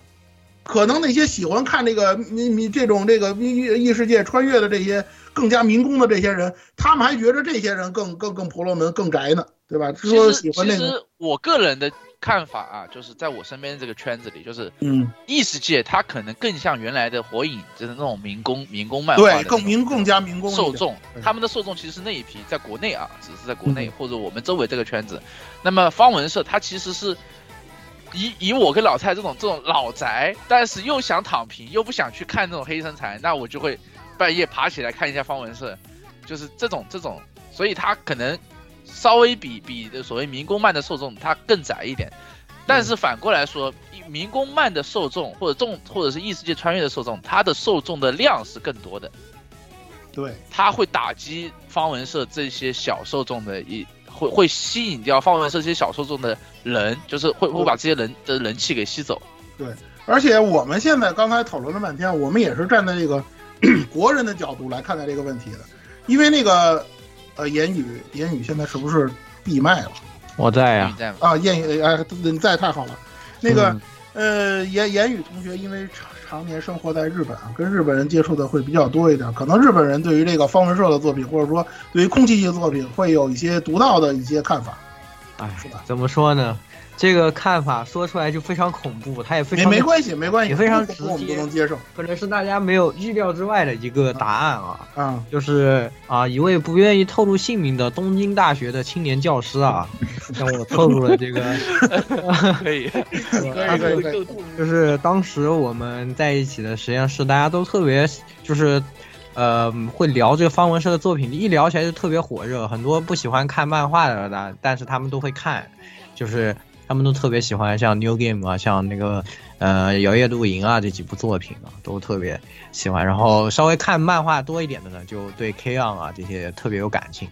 可能那些喜欢看这个你你这种这个异异世界穿越的这些更加民工的这些人，他们还觉着这些人更更更婆罗门更宅呢，对吧？说喜欢那个。其实我个人的。看法啊，就是在我身边这个圈子里，就是嗯，异世界它可能更像原来的火影，就是那种民工民工漫画对，更民更加民工受众，他们的受众其实是那一批，在国内啊，只是在国内或者我们周围这个圈子。那么方文社它其实是以以我跟老蔡这种这种老宅，但是又想躺平又不想去看那种黑身材，那我就会半夜爬起来看一下方文社，就是这种这种，所以他可能。稍微比比的所谓民工漫的受众它更窄一点，但是反过来说，民工漫的受众或者众或者是异世界穿越的受众，它的受众的量是更多的。对，它会打击方文社这些小受众的一会会吸引掉方文社这些小受众的人，就是会会把这些人的人气给吸走。对，而且我们现在刚才讨论了半天，我们也是站在这个 [clears throat] 国人的角度来看待这个问题的，因为那个。呃，言语，言语现在是不是闭麦了？我在呀。啊，言语，哎，你在太好了。那个，呃，言言语同学，因为常常年生活在日本啊，跟日本人接触的会比较多一点，可能日本人对于这个方文社的作品，或者说对于空气系的作品，会有一些独到的一些看法。哎，是吧？怎么说呢？这个看法说出来就非常恐怖，他也非常没关系，没关系，也非常直接，不能接受，可能是大家没有预料之外的一个答案啊。嗯，就是啊，一位不愿意透露姓名的东京大学的青年教师啊，向我透露了这个，[laughs] [laughs] 可以，可以，可以，就是当时我们在一起的实验室，大家都特别就是，呃，会聊这个方文社的作品，一聊起来就特别火热，很多不喜欢看漫画的但，但是他们都会看，就是。他们都特别喜欢像 New Game 啊，像那个呃《摇曳露营》啊这几部作品啊，都特别喜欢。然后稍微看漫画多一点的呢，就对 K on 啊这些特别有感情。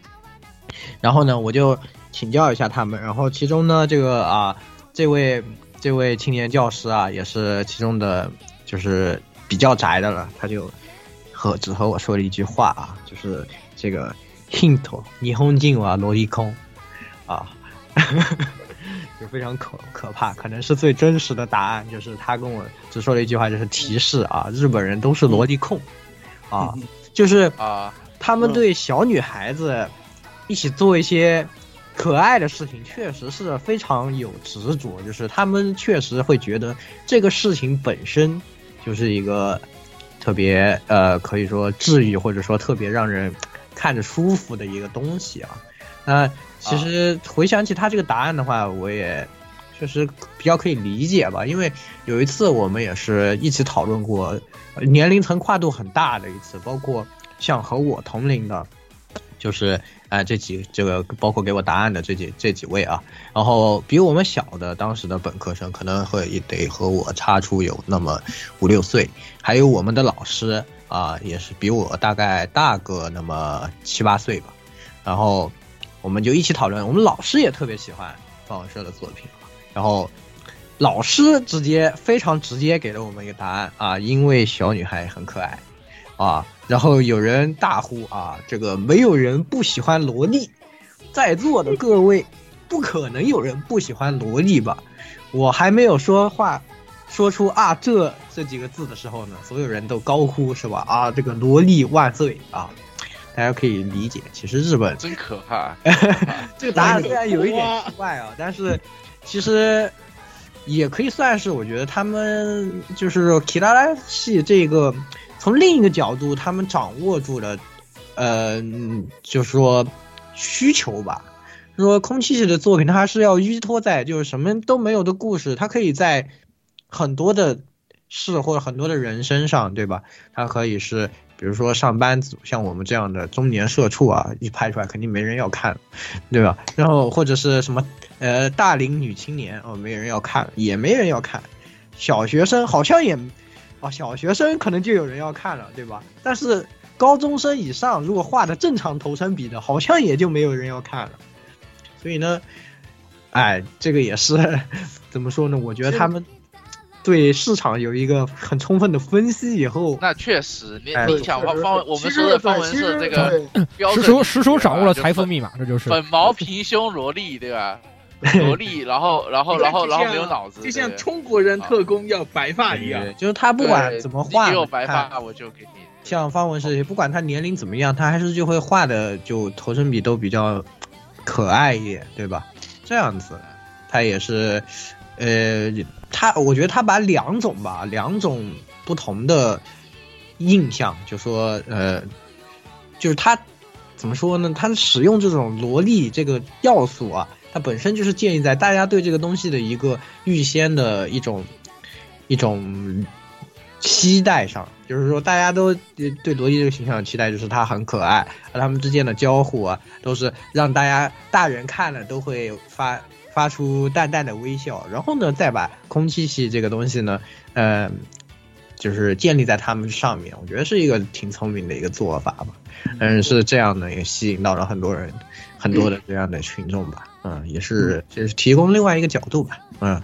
然后呢，我就请教一下他们。然后其中呢，这个啊，这位这位青年教师啊，也是其中的，就是比较宅的了。他就和只和我说了一句话啊，就是这个 hint，霓虹镜啊，萝莉控啊。就非常可可怕，可能是最真实的答案。就是他跟我只说了一句话，就是提示啊，日本人都是萝莉控，啊，就是啊，他们对小女孩子一起做一些可爱的事情，确实是非常有执着。就是他们确实会觉得这个事情本身就是一个特别呃，可以说治愈或者说特别让人看着舒服的一个东西啊。那其实回想起他这个答案的话，我也确实比较可以理解吧。因为有一次我们也是一起讨论过，年龄层跨度很大的一次，包括像和我同龄的，就是哎、这几这个包括给我答案的这几这几位啊，然后比我们小的当时的本科生可能会也得和我差出有那么五六岁，还有我们的老师啊，也是比我大概大个那么七八岁吧。然后我们就一起讨论，我们老师也特别喜欢放射的作品，然后老师直接非常直接给了我们一个答案啊，因为小女孩很可爱啊，然后有人大呼啊，这个没有人不喜欢萝莉，在座的各位不可能有人不喜欢萝莉吧？我还没有说话。说出啊这这几个字的时候呢，所有人都高呼是吧？啊，这个萝莉万岁啊！大家可以理解，其实日本真可怕。[laughs] 这个答案虽然有一点奇怪啊，但是其实也可以算是我觉得他们就是提拉拉系这个从另一个角度，他们掌握住了，呃，嗯就是说需求吧。说空气系的作品，它是要依托在就是什么都没有的故事，它可以在很多的事或者很多的人身上，对吧？它可以是比如说上班族，像我们这样的中年社畜啊，一拍出来肯定没人要看，对吧？然后或者是什么呃大龄女青年哦，没人要看，也没人要看。小学生好像也，哦，小学生可能就有人要看了，对吧？但是高中生以上如果画的正常头身比的，好像也就没有人要看了。所以呢，哎，这个也是 [laughs] 怎么说呢？我觉得他们对市场有一个很充分的分析以后，那确实，你哎你想方方，我们说的方文是这个标实准，手实手掌握了财富密码，这就是。粉毛平胸萝莉，对吧？萝 [laughs] 莉，然后然后然后然后没有脑子，就像中国人特工要白发一样。就是他不管怎么画，你有白发，我就给你。像方文是，不管他年龄怎么样，他还是就会画的就头身比都比较可爱一点，对吧？这样子，他也是，呃，他我觉得他把两种吧，两种不同的印象，就说呃，就是他怎么说呢？他使用这种萝莉这个要素啊，它本身就是建立在大家对这个东西的一个预先的一种一种期待上，就是说大家都对罗莉这个形象的期待就是她很可爱，而他们之间的交互啊，都是让大家大人看了都会发发出淡淡的微笑，然后呢，再把空气系这个东西呢，呃，就是建立在他们上面，我觉得是一个挺聪明的一个做法吧，嗯，是这样的，也吸引到了很多人，很多的这样的群众吧，嗯，也是就是提供另外一个角度吧，嗯。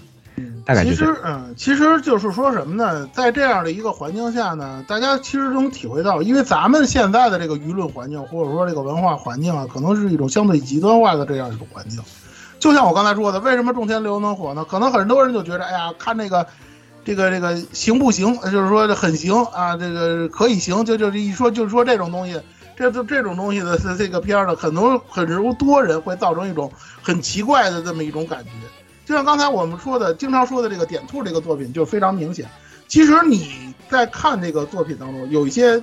大概就其实，嗯，其实就是说什么呢？在这样的一个环境下呢，大家其实能体会到，因为咱们现在的这个舆论环境或者说这个文化环境啊，可能是一种相对极端化的这样一种环境。就像我刚才说的，为什么种田流能火呢？可能很多人就觉得，哎呀，看这个，这个这个行不行？就是说很行啊，这个可以行，就就是一说就是说这种东西，这就这种东西的这这个片儿呢，很多很多人会造成一种很奇怪的这么一种感觉。就像刚才我们说的，经常说的这个点兔这个作品就非常明显。其实你在看这个作品当中，有一些，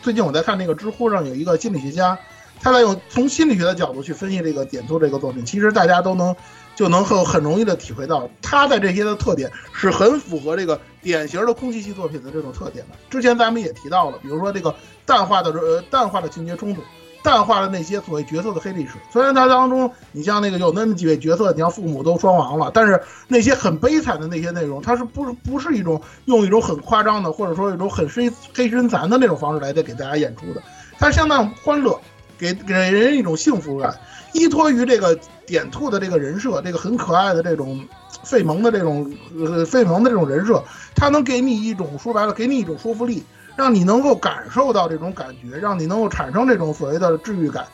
最近我在看那个知乎上有一个心理学家，他在用从心理学的角度去分析这个点兔这个作品，其实大家都能就能很很容易的体会到，他的这些的特点是很符合这个典型的空气系作品的这种特点的。之前咱们也提到了，比如说这个淡化的呃淡化的情节冲突。淡化了那些所谓角色的黑历史。虽然它当中，你像那个有那么几位角色，你像父母都双亡了，但是那些很悲惨的那些内容，它是不是不是一种用一种很夸张的，或者说一种很黑黑深残的那种方式来在给大家演出的？它相当欢乐，给给人一种幸福感，依托于这个点兔的这个人设，这个很可爱的这种费蒙的这种呃费蒙的这种人设，它能给你一种说白了，给你一种说服力。让你能够感受到这种感觉，让你能够产生这种所谓的治愈感，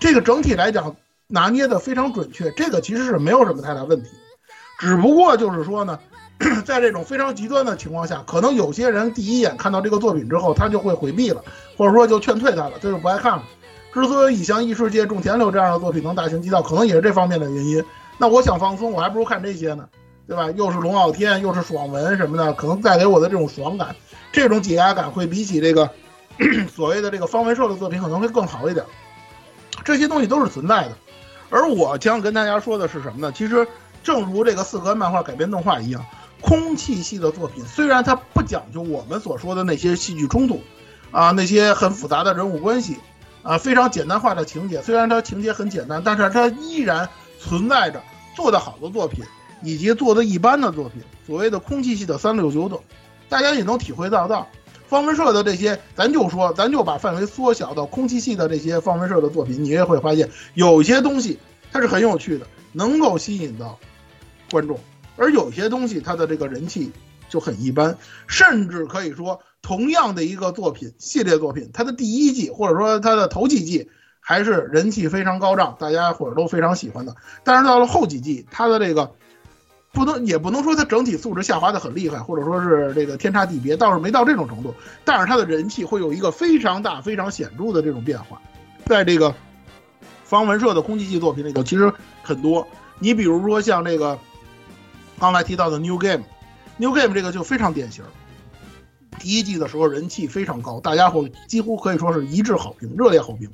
这个整体来讲拿捏的非常准确，这个其实是没有什么太大问题。只不过就是说呢，[coughs] 在这种非常极端的情况下，可能有些人第一眼看到这个作品之后，他就会回避了，或者说就劝退他了，他就不爱看了。之所以像异世界、种田流这样的作品能大行其道，可能也是这方面的原因。那我想放松，我还不如看这些呢，对吧？又是龙傲天，又是爽文什么的，可能带给我的这种爽感。这种解压感会比起这个 [clears throat] 所谓的这个方文社的作品可能会更好一点，这些东西都是存在的。而我将跟大家说的是什么呢？其实正如这个四格漫画改编动画一样，空气系的作品虽然它不讲究我们所说的那些戏剧冲突，啊，那些很复杂的人物关系，啊，非常简单化的情节，虽然它情节很简单，但是它依然存在着做得好的作品以及做的一般的作品，所谓的空气系的三六九等，大家也能体会到到。方文社的这些，咱就说，咱就把范围缩小到空气系的这些方文社的作品，你也会发现有些东西它是很有趣的，能够吸引到观众，而有些东西它的这个人气就很一般，甚至可以说，同样的一个作品系列作品，它的第一季或者说它的头几季还是人气非常高涨，大家伙儿都非常喜欢的，但是到了后几季，它的这个。不能也不能说它整体素质下滑的很厉害，或者说是这个天差地别，倒是没到这种程度。但是它的人气会有一个非常大、非常显著的这种变化。在这个方文社的空气系作品里头，其实很多。你比如说像这个刚才提到的 New Game，New Game 这个就非常典型。第一季的时候人气非常高，大家伙几乎可以说是一致好评、热烈好评。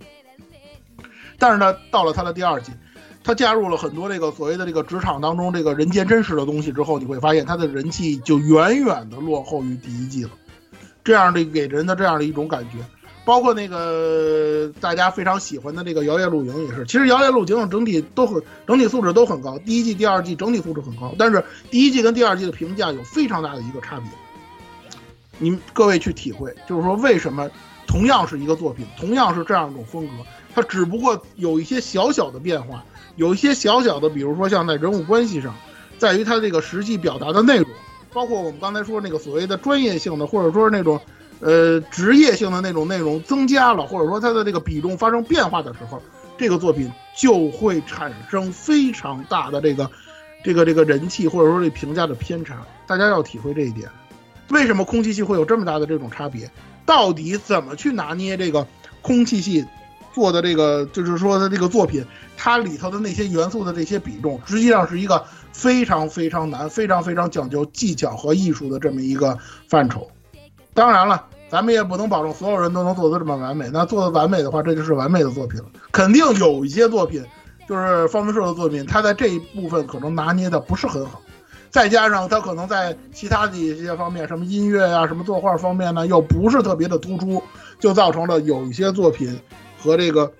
但是呢，到了它的第二季。他加入了很多这个所谓的这个职场当中这个人间真实的东西之后，你会发现他的人气就远远的落后于第一季了。这样的给人的这样的一种感觉，包括那个大家非常喜欢的这个《摇曳露营》也是。其实《摇曳露营》整体都很整体素质都很高，第一季、第二季整体素质很高，但是第一季跟第二季的评价有非常大的一个差别。您各位去体会，就是说为什么同样是一个作品，同样是这样一种风格，它只不过有一些小小的变化。有一些小小的，比如说像在人物关系上，在于它这个实际表达的内容，包括我们刚才说那个所谓的专业性的，或者说是那种，呃，职业性的那种内容增加了，或者说它的这个比重发生变化的时候，这个作品就会产生非常大的这个，这个这个人气或者说这评价的偏差。大家要体会这一点。为什么空气系会有这么大的这种差别？到底怎么去拿捏这个空气系？做的这个就是说的这个作品，它里头的那些元素的这些比重，实际上是一个非常非常难、非常非常讲究技巧和艺术的这么一个范畴。当然了，咱们也不能保证所有人都能做得这么完美。那做的完美的话，这就是完美的作品了。肯定有一些作品，就是方文社的作品，它在这一部分可能拿捏的不是很好，再加上他可能在其他的一些方面，什么音乐啊、什么作画方面呢，又不是特别的突出，就造成了有一些作品。和这个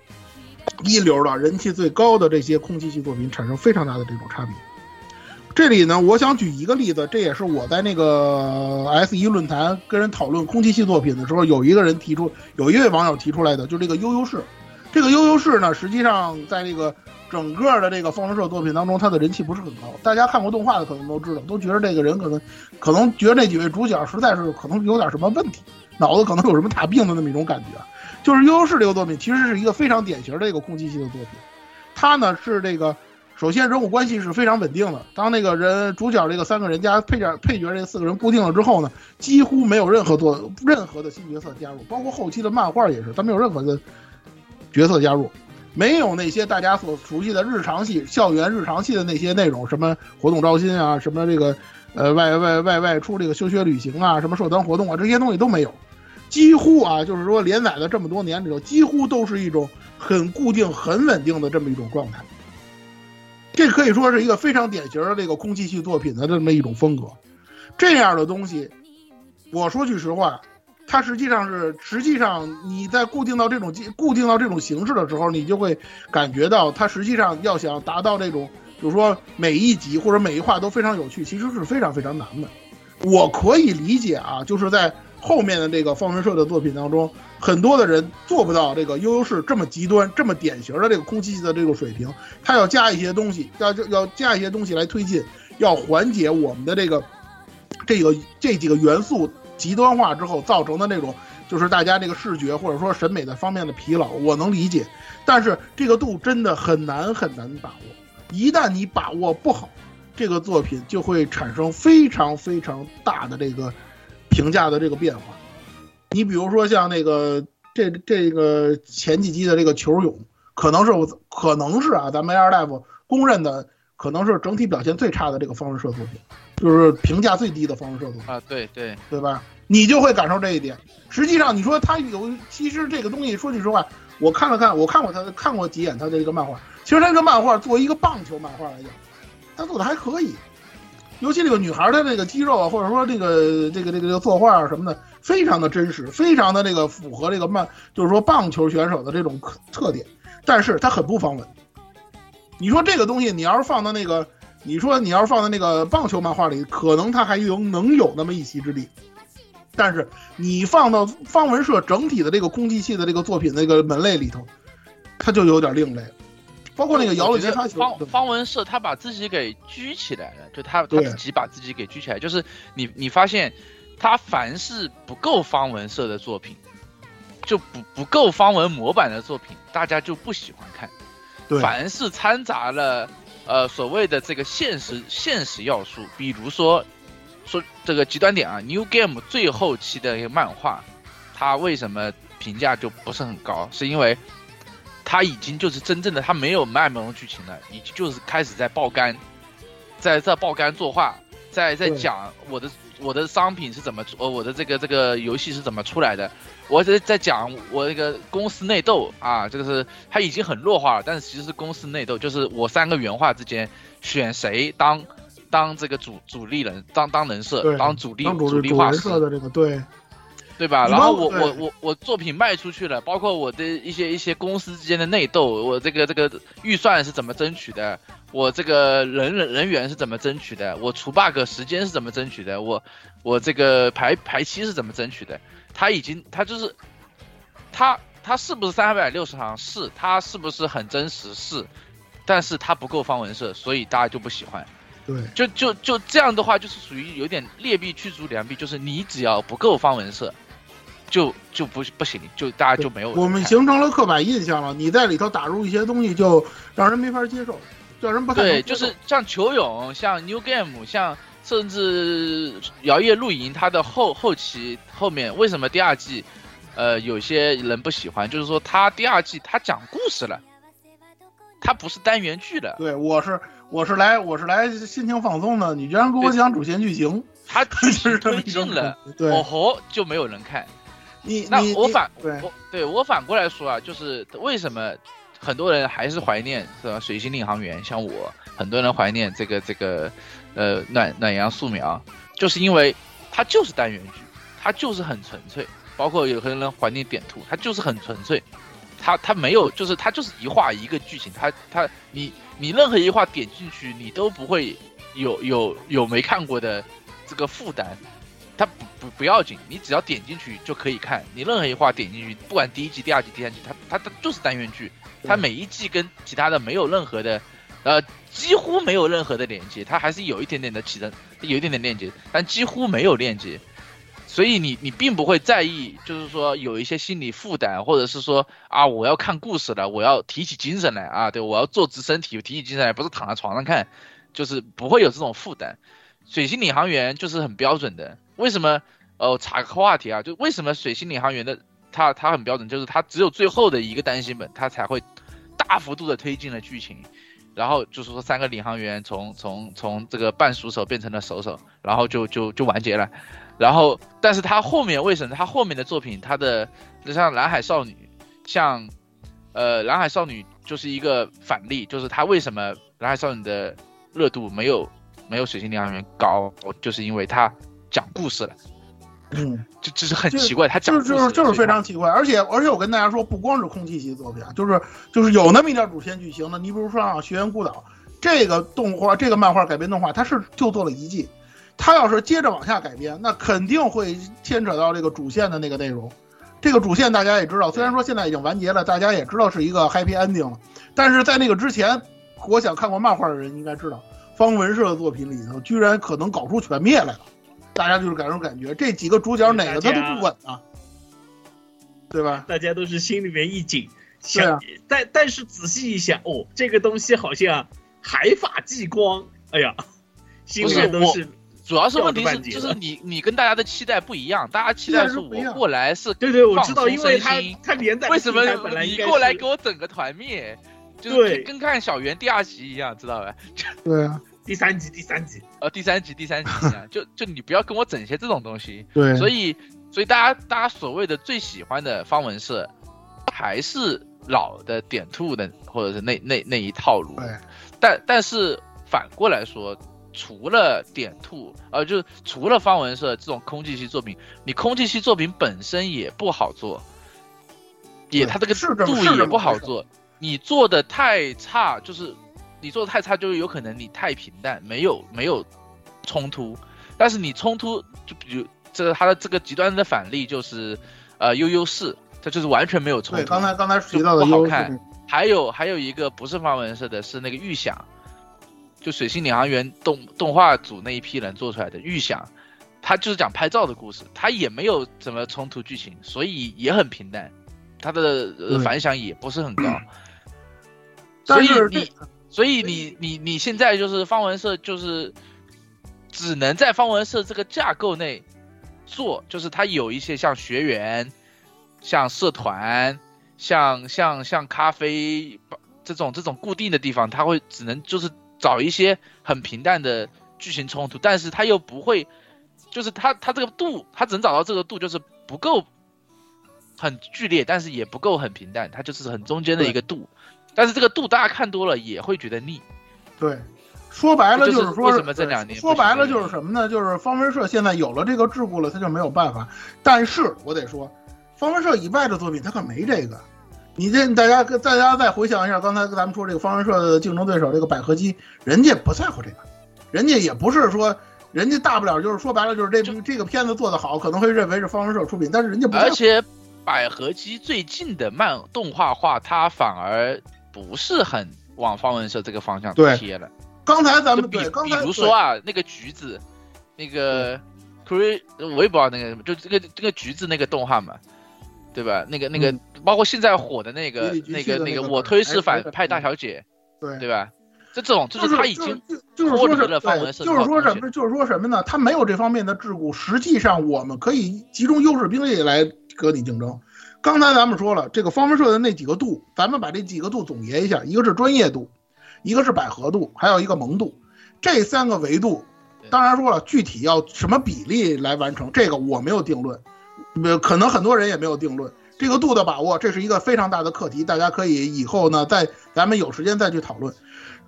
一流的人气最高的这些空气系作品产生非常大的这种差别。这里呢，我想举一个例子，这也是我在那个 S 一论坛跟人讨论空气系作品的时候，有一个人提出，有一位网友提出来的，就这个悠悠市。这个悠悠市呢，实际上在这个整个的这个方文社作品当中，它的人气不是很高。大家看过动画的可能都知道，都觉得这个人可能可能觉得那几位主角实在是可能有点什么问题，脑子可能有什么大病的那么一种感觉。就是《悠悠市》这个作品，其实是一个非常典型的一个空气系的作品。它呢是这个，首先人物关系是非常稳定的。当那个人主角这个三个人加配角配角这四个人固定了之后呢，几乎没有任何做任何的新角色加入，包括后期的漫画也是，它没有任何的角色加入，没有那些大家所熟悉的日常系、校园日常系的那些内容，什么活动招新啊，什么这个呃外外外外出这个休学旅行啊，什么社团活动啊，这些东西都没有。几乎啊，就是说连载了这么多年里头，几乎都是一种很固定、很稳定的这么一种状态。这可以说是一个非常典型的这个空气系作品的这么一种风格。这样的东西，我说句实话，它实际上是实际上你在固定到这种固定到这种形式的时候，你就会感觉到它实际上要想达到这种，就是说每一集或者每一话都非常有趣，其实是非常非常难的。我可以理解啊，就是在。后面的这个方文社的作品当中，很多的人做不到这个悠悠市这么极端、这么典型的这个空气系的这个水平，他要加一些东西，要要加一些东西来推进，要缓解我们的这个这个这几个元素极端化之后造成的那种，就是大家这个视觉或者说审美的方面的疲劳，我能理解，但是这个度真的很难很难把握，一旦你把握不好，这个作品就会产生非常非常大的这个。评价的这个变化，你比如说像那个这这个前几季的这个球勇，可能是我可能是啊，咱们 Air Life 公认的可能是整体表现最差的这个方文社作品，就是评价最低的方文社作品啊，对对对吧？你就会感受这一点。实际上，你说他有，其实这个东西说句实话，我看了看，我看过他看过几眼他的这个漫画，其实他这个漫画作为一个棒球漫画来讲，他做的还可以。尤其这个女孩的这个肌肉啊，或者说这个这个这个这个作画啊什么的，非常的真实，非常的这个符合这个漫，就是说棒球选手的这种特特点。但是它很不防稳。你说这个东西，你要是放到那个，你说你要是放在那个棒球漫画里，可能他还有能有那么一席之地。但是你放到方文社整体的这个空气系的这个作品那个门类里头，他就有点另类。包括那个摇了吉他球，方方文社他把自己给拘起来了，就他他自己把自己给拘起来，就是你你发现他凡是不够方文社的作品，就不不够方文模板的作品，大家就不喜欢看。对凡是掺杂了呃所谓的这个现实现实要素，比如说说这个极端点啊，New Game 最后期的一个漫画，它为什么评价就不是很高？是因为它已经就是真正的它没有卖萌剧情了，已经就是开始在爆肝，在在爆肝作画，在在讲我的我的商品是怎么出，呃我的这个这个游戏是怎么出来的，我在在讲我这个公司内斗啊，这个是它已经很弱化了，但是其实是公司内斗，就是我三个原画之间选谁当当这个主主力人，当当人设对，当主力当主主力画师。的这个对对吧？然后我我我我作品卖出去了，包括我的一些一些公司之间的内斗，我这个这个预算是怎么争取的，我这个人人人员是怎么争取的，我除 bug 时间是怎么争取的，我我这个排排期是怎么争取的？他已经他就是他他是不是三百六十行？是，他是不是很真实？是，但是他不够方文社，所以大家就不喜欢。对就就就这样的话，就是属于有点劣币驱逐良币，就是你只要不够方文社，就就不不行，就大家就没有。我们形成了刻板印象了。你在里头打入一些东西，就让人没法接受，让人不太对，就是像球勇，像 New Game，像甚至摇曳露营，它的后后期后面为什么第二季，呃，有些人不喜欢，就是说它第二季它讲故事了，它不是单元剧了，对，我是我是来我是来心情放松的，你居然给我讲主线剧情，它剧 [laughs] 是情推进了，对哦吼就没有人看。你那我反对我对我反过来说啊，就是为什么很多人还是怀念是吧？水星领航员，像我，很多人怀念这个这个呃暖暖阳素描，就是因为它就是单元剧，它就是很纯粹。包括有些人怀念点图，它就是很纯粹，它它没有就是它就是一画一个剧情，它它你你任何一画点进去，你都不会有有有没看过的这个负担。它不不不要紧，你只要点进去就可以看。你任何一话点进去，不管第一季、第二季、第三季，它它它就是单元剧，它每一季跟其他的没有任何的，呃，几乎没有任何的连接，它还是有一点点的起的，有一点点链接，但几乎没有链接。所以你你并不会在意，就是说有一些心理负担，或者是说啊，我要看故事了，我要提起精神来啊，对我要坐直身体，提起精神来，不是躺在床上看，就是不会有这种负担。水星领航员就是很标准的，为什么？哦，插个话题啊，就为什么水星领航员的它它很标准，就是它只有最后的一个单行本，它才会大幅度的推进了剧情，然后就是说三个领航员从从从这个半熟手变成了熟手，然后就就就完结了，然后但是它后面为什么它后面的作品，它的就像蓝海少女，像呃蓝海少女就是一个反例，就是它为什么蓝海少女的热度没有没有水星领航员高，就是因为它讲故事了。嗯，[laughs] 这这是很奇怪，他讲就是就是就是非常奇怪，而且而且我跟大家说，不光是空气系作品啊，就是就是有那么一点主线剧情的。你比如说啊，《学员孤岛》这个动画，这个漫画改编动画，它是就做了一季，它要是接着往下改编，那肯定会牵扯到这个主线的那个内容。这个主线大家也知道，虽然说现在已经完结了，大家也知道是一个 happy ending 了，但是在那个之前，我想看过漫画的人应该知道，方文社的作品里头居然可能搞出全灭来了。大家就是感受感觉，这几个主角哪个他都不稳啊，对吧？大家都是心里面一紧，想，但但是仔细一想，哦，这个东西好像海法继光，哎呀，心里面都是，主要是问题是，就是你你跟大家的期待不一样，大家期待是我过来是对对，我知道，因为他他连载为什么本来应该你过来给我整个团灭，就是对。跟跟看小圆第二集一样，知道吧？[laughs] 对啊，第三集第三集，呃，第三集第三集 [laughs] 啊，就就你不要跟我整些这种东西。对，所以所以大家大家所谓的最喜欢的方文社，还是老的点兔的或者是那那那一套路，对，但但是反过来说，除了点兔，呃，就是除了方文社这种空气系作品，你空气系作品本身也不好做，也对它这个度也不好做，你做的太差，就是你做的太差，就是有可能你太平淡，没有没有冲突，但是你冲突，就比如这个它的这个极端的反例就是，呃，悠悠市，它就是完全没有冲对，突，刚才刚才提到的不好看还有还有一个不是方文社的，是那个预想，就水星领航员动动画组那一批人做出来的预想，他就是讲拍照的故事，他也没有怎么冲突剧情，所以也很平淡，他的呃反响也不是很高，所以你所以你你你现在就是方文社就是只能在方文社这个架构内做，就是它有一些像学员、像社团、像像像咖啡这种这种固定的地方，它会只能就是找一些很平淡的剧情冲突，但是它又不会，就是它它这个度，它只能找到这个度，就是不够很剧烈，但是也不够很平淡，它就是很中间的一个度。但是这个度大家看多了也会觉得腻，对，说白了就是是说，为什么这两年说白了就是什么呢？就是方文社现在有了这个桎梏了，他就没有办法。但是我得说，方文社以外的作品他可没这个。你这大家大家再回想一下，刚才咱们说这个方文社的竞争对手这个百合姬，人家不在乎这个，人家也不是说。人家大不了就是说白了就是这就这个片子做得好，可能会认为是方文社出品，但是人家不。而且百合姬最近的漫动画化，它反而不是很往方文社这个方向贴了。刚才咱们比比如说啊，那个橘子，那个 Cre，我也不知道那个什么，就这个这个橘子那个动画嘛，对吧？那个那个，嗯包括现在火的那个那个个那个，我推是反哎派大小姐，对对吧？这这种就是他已经就就是说是对就是说什么？就是说什么呢？他没有这方面的桎梏，实际上我们可以集中优势兵力来和你竞争。刚才咱们说了，这个方文社的那几个度，咱们把这几个度总结一下：一个是专业度，一个是百合度，还有一个萌度。这三个维度，当然说了，具体要什么比例来完成，这个我没有定论，呃，可能很多人也没有定论。这个度的把握，这是一个非常大的课题，大家可以以后呢，在咱们有时间再去讨论。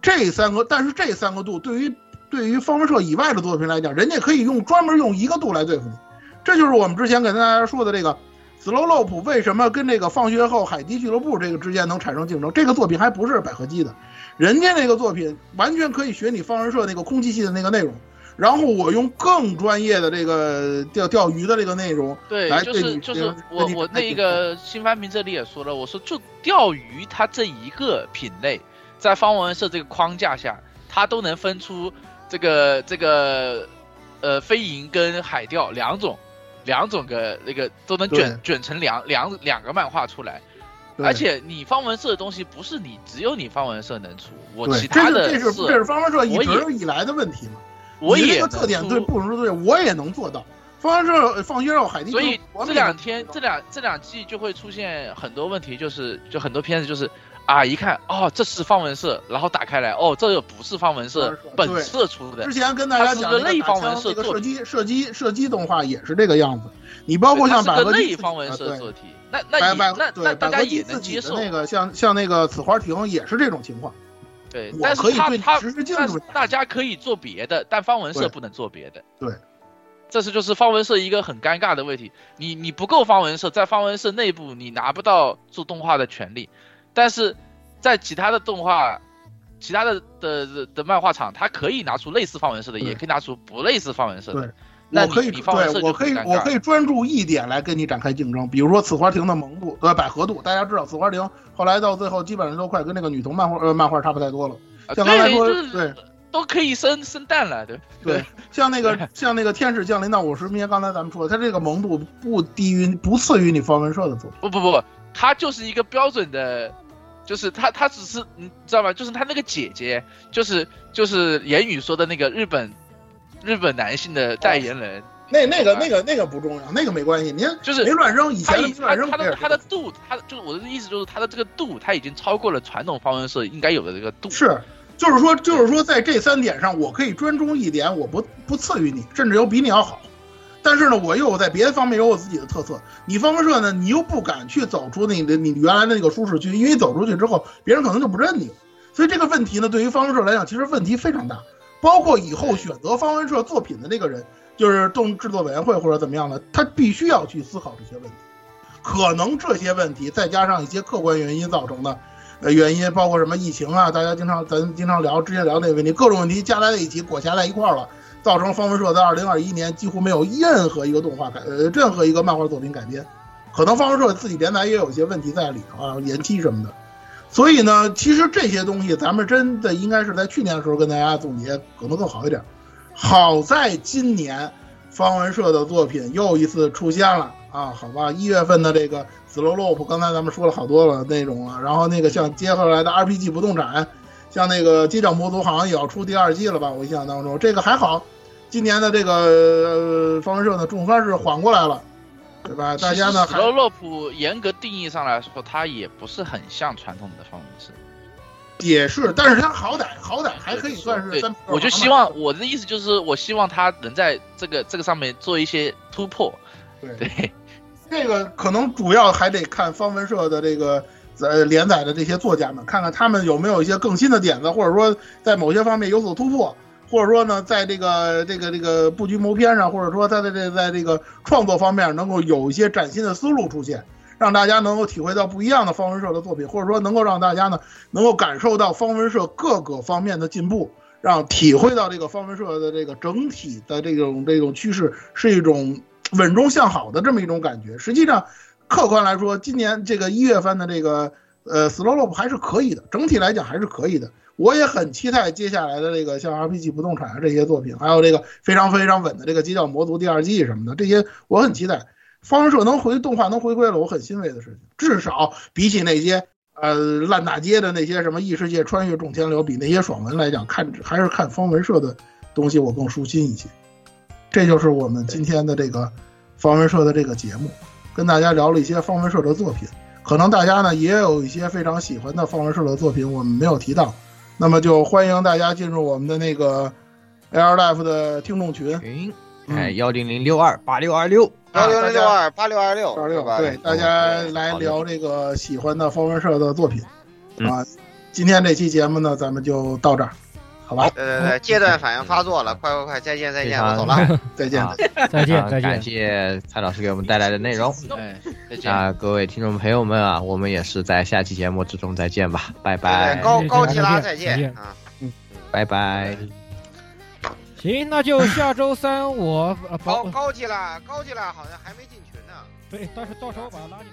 这三个，但是这三个度对于对于方文社以外的作品来讲，人家可以用专门用一个度来对付你，这就是我们之前给大家说的这个 Slow Lope 为什么跟这个放学后海堤俱乐部这个之间能产生竞争。这个作品还不是百合姬的，人家那个作品完全可以学你方文社那个空气系的那个内容，然后我用更专业的这个钓钓鱼的这个内容对来，对你就是就是我我那个新番评这里也说了，我说就钓鱼它这一个品类，在方文社这个框架下，它都能分出这个这个呃飞蝇跟海钓两种两种个那个都能卷卷成两两两个漫画出来。而且你方文社的东西不是你只有你方文社能出，我对，其他的这是这是这是方文社一直以来的问题嘛。我也个特点对不能对，我也能做到。方文社放学后海底，所以这两天这两这两季就会出现很多问题，就是就很多片子就是啊，一看哦这是方文社，然后打开来哦这又不是方文社本社出的之，前跟大家讲那它是个类方文社射击射击射击动画也是这个样子。你包括像百合类方文社做题，那那那对那大家也能接受，那个像像那个紫花亭也是这种情况。对，我但是他他大家可以做别的，但方文社不能做别的。对，这是就是方文社一个很尴尬的问题。你你不够方文社，在方文社内部你拿不到做动画的权利，但是在其他的动画、其他的的的的漫画厂，它可以拿出类似方文社的，也可以拿出不类似方文社的对。那我可以对我可以我可以专注一点来跟你展开竞争，比如说紫花亭的萌度，对？百合度，大家知道紫花亭后来到最后基本上都快跟那个女童漫画呃漫画差不太多了。啊像刚才对，说就是对都可以生生蛋了，对对，像那个像那个天使降临到我身边，刚才咱们说，它这个萌度不低于不次于你方文社的作品。不不不不，他就是一个标准的，就是他他只是你知道吗？就是他那个姐姐，就是就是言语说的那个日本日本男性的代言人，那那个那个那个不重要，那个没关系。您就是没乱扔，以前的没乱扔他的他的度，他就是我的意思就是他的这个度，他已经超过了传统方文社应该有的这个度。是，就是说就是说在这三点上，我可以专注一点，我不不次于你，甚至有比你要好。但是呢，我又在别的方面有我自己的特色。你方文社呢，你又不敢去走出你的你原来的那个舒适区，因为走出去之后，别人可能就不认你。所以这个问题呢，对于方文社来讲，其实问题非常大。包括以后选择方文社作品的那个人，就是动制作委员会或者怎么样的，他必须要去思考这些问题。可能这些问题再加上一些客观原因造成的，呃，原因包括什么疫情啊，大家经常咱经常聊之前聊那个问题，各种问题加在一起裹挟在一块儿了，造成方文社在二零二一年几乎没有任何一个动画改，呃，任何一个漫画作品改编。可能方文社自己连载也有些问题在里头啊，延期什么的。所以呢，其实这些东西咱们真的应该是在去年的时候跟大家总结，可能更好一点。好在今年方文社的作品又一次出现了啊，好吧，一月份的这个《Slow Loop》，刚才咱们说了好多了内容了。然后那个像接下来的 RPG 不动产，像那个机长魔族好像也要出第二季了吧？我印象当中，这个还好，今年的这个呃方文社呢，总算是缓过来了。对吧？大家呢？斯洛洛普严格定义上来说，它也不是很像传统的方文社，也是，但是他好歹好歹还可以算是三。我就希望我的意思就是，我希望他能在这个这个上面做一些突破。对 [laughs] 对，这个可能主要还得看方文社的这个呃连载的这些作家们，看看他们有没有一些更新的点子，或者说在某些方面有所突破。或者说呢，在这个这个这个布局谋篇上，或者说他在这在这个创作方面能够有一些崭新的思路出现，让大家能够体会到不一样的方文社的作品，或者说能够让大家呢能够感受到方文社各个方面的进步，让体会到这个方文社的这个整体的这种这种趋势是一种稳中向好的这么一种感觉。实际上，客观来说，今年这个一月份的这个呃 slow up 还是可以的，整体来讲还是可以的。我也很期待接下来的这个像 RPG 不动产啊这些作品，还有这个非常非常稳的这个《街角魔族》第二季什么的，这些我很期待。方文社能回动画能回归了，我很欣慰的事情。至少比起那些呃烂大街的那些什么异世界穿越种天流，比那些爽文来讲，看还是看方文社的东西我更舒心一些。这就是我们今天的这个方文社的这个节目，跟大家聊了一些方文社的作品。可能大家呢也有一些非常喜欢的方文社的作品，我们没有提到。那么就欢迎大家进入我们的那个 Air Life 的听众群，群，哎，幺零零六二八六二六，幺零零六二八六二六，二六对，大家来聊这个喜欢的方文社的作品。啊。今天这期节目呢，咱们就到这儿。好吧，对对对，戒断反应发作了，快快快，再见再见，我走了，[laughs] 再见再见再见，感谢蔡老师给我们带来的内容，[laughs] 哎，那各位听众朋友们啊，我们也是在下期节目之中再见吧，拜拜，高高提拉再见。啊，嗯，拜拜，行，那就下周三我高高提拉高提拉好像还没进群呢，对，到时到时候把他拉进。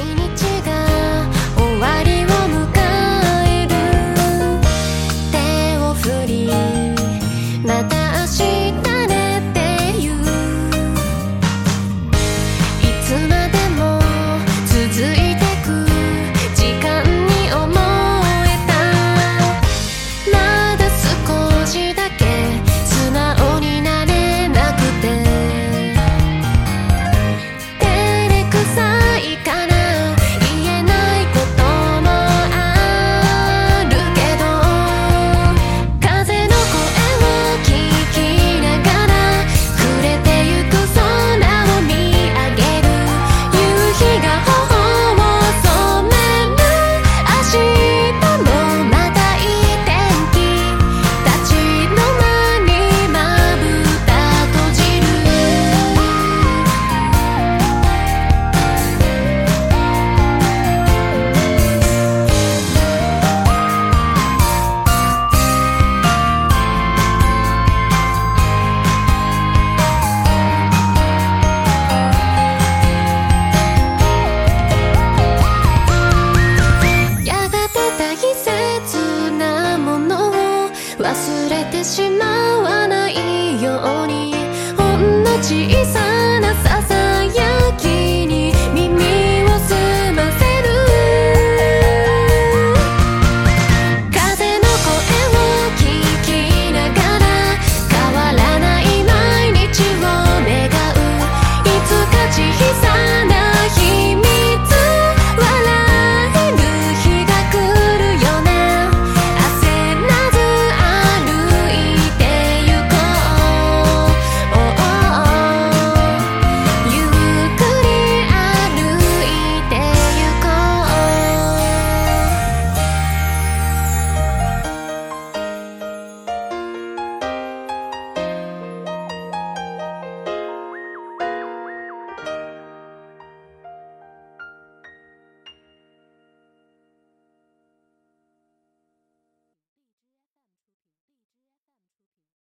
日が終わりを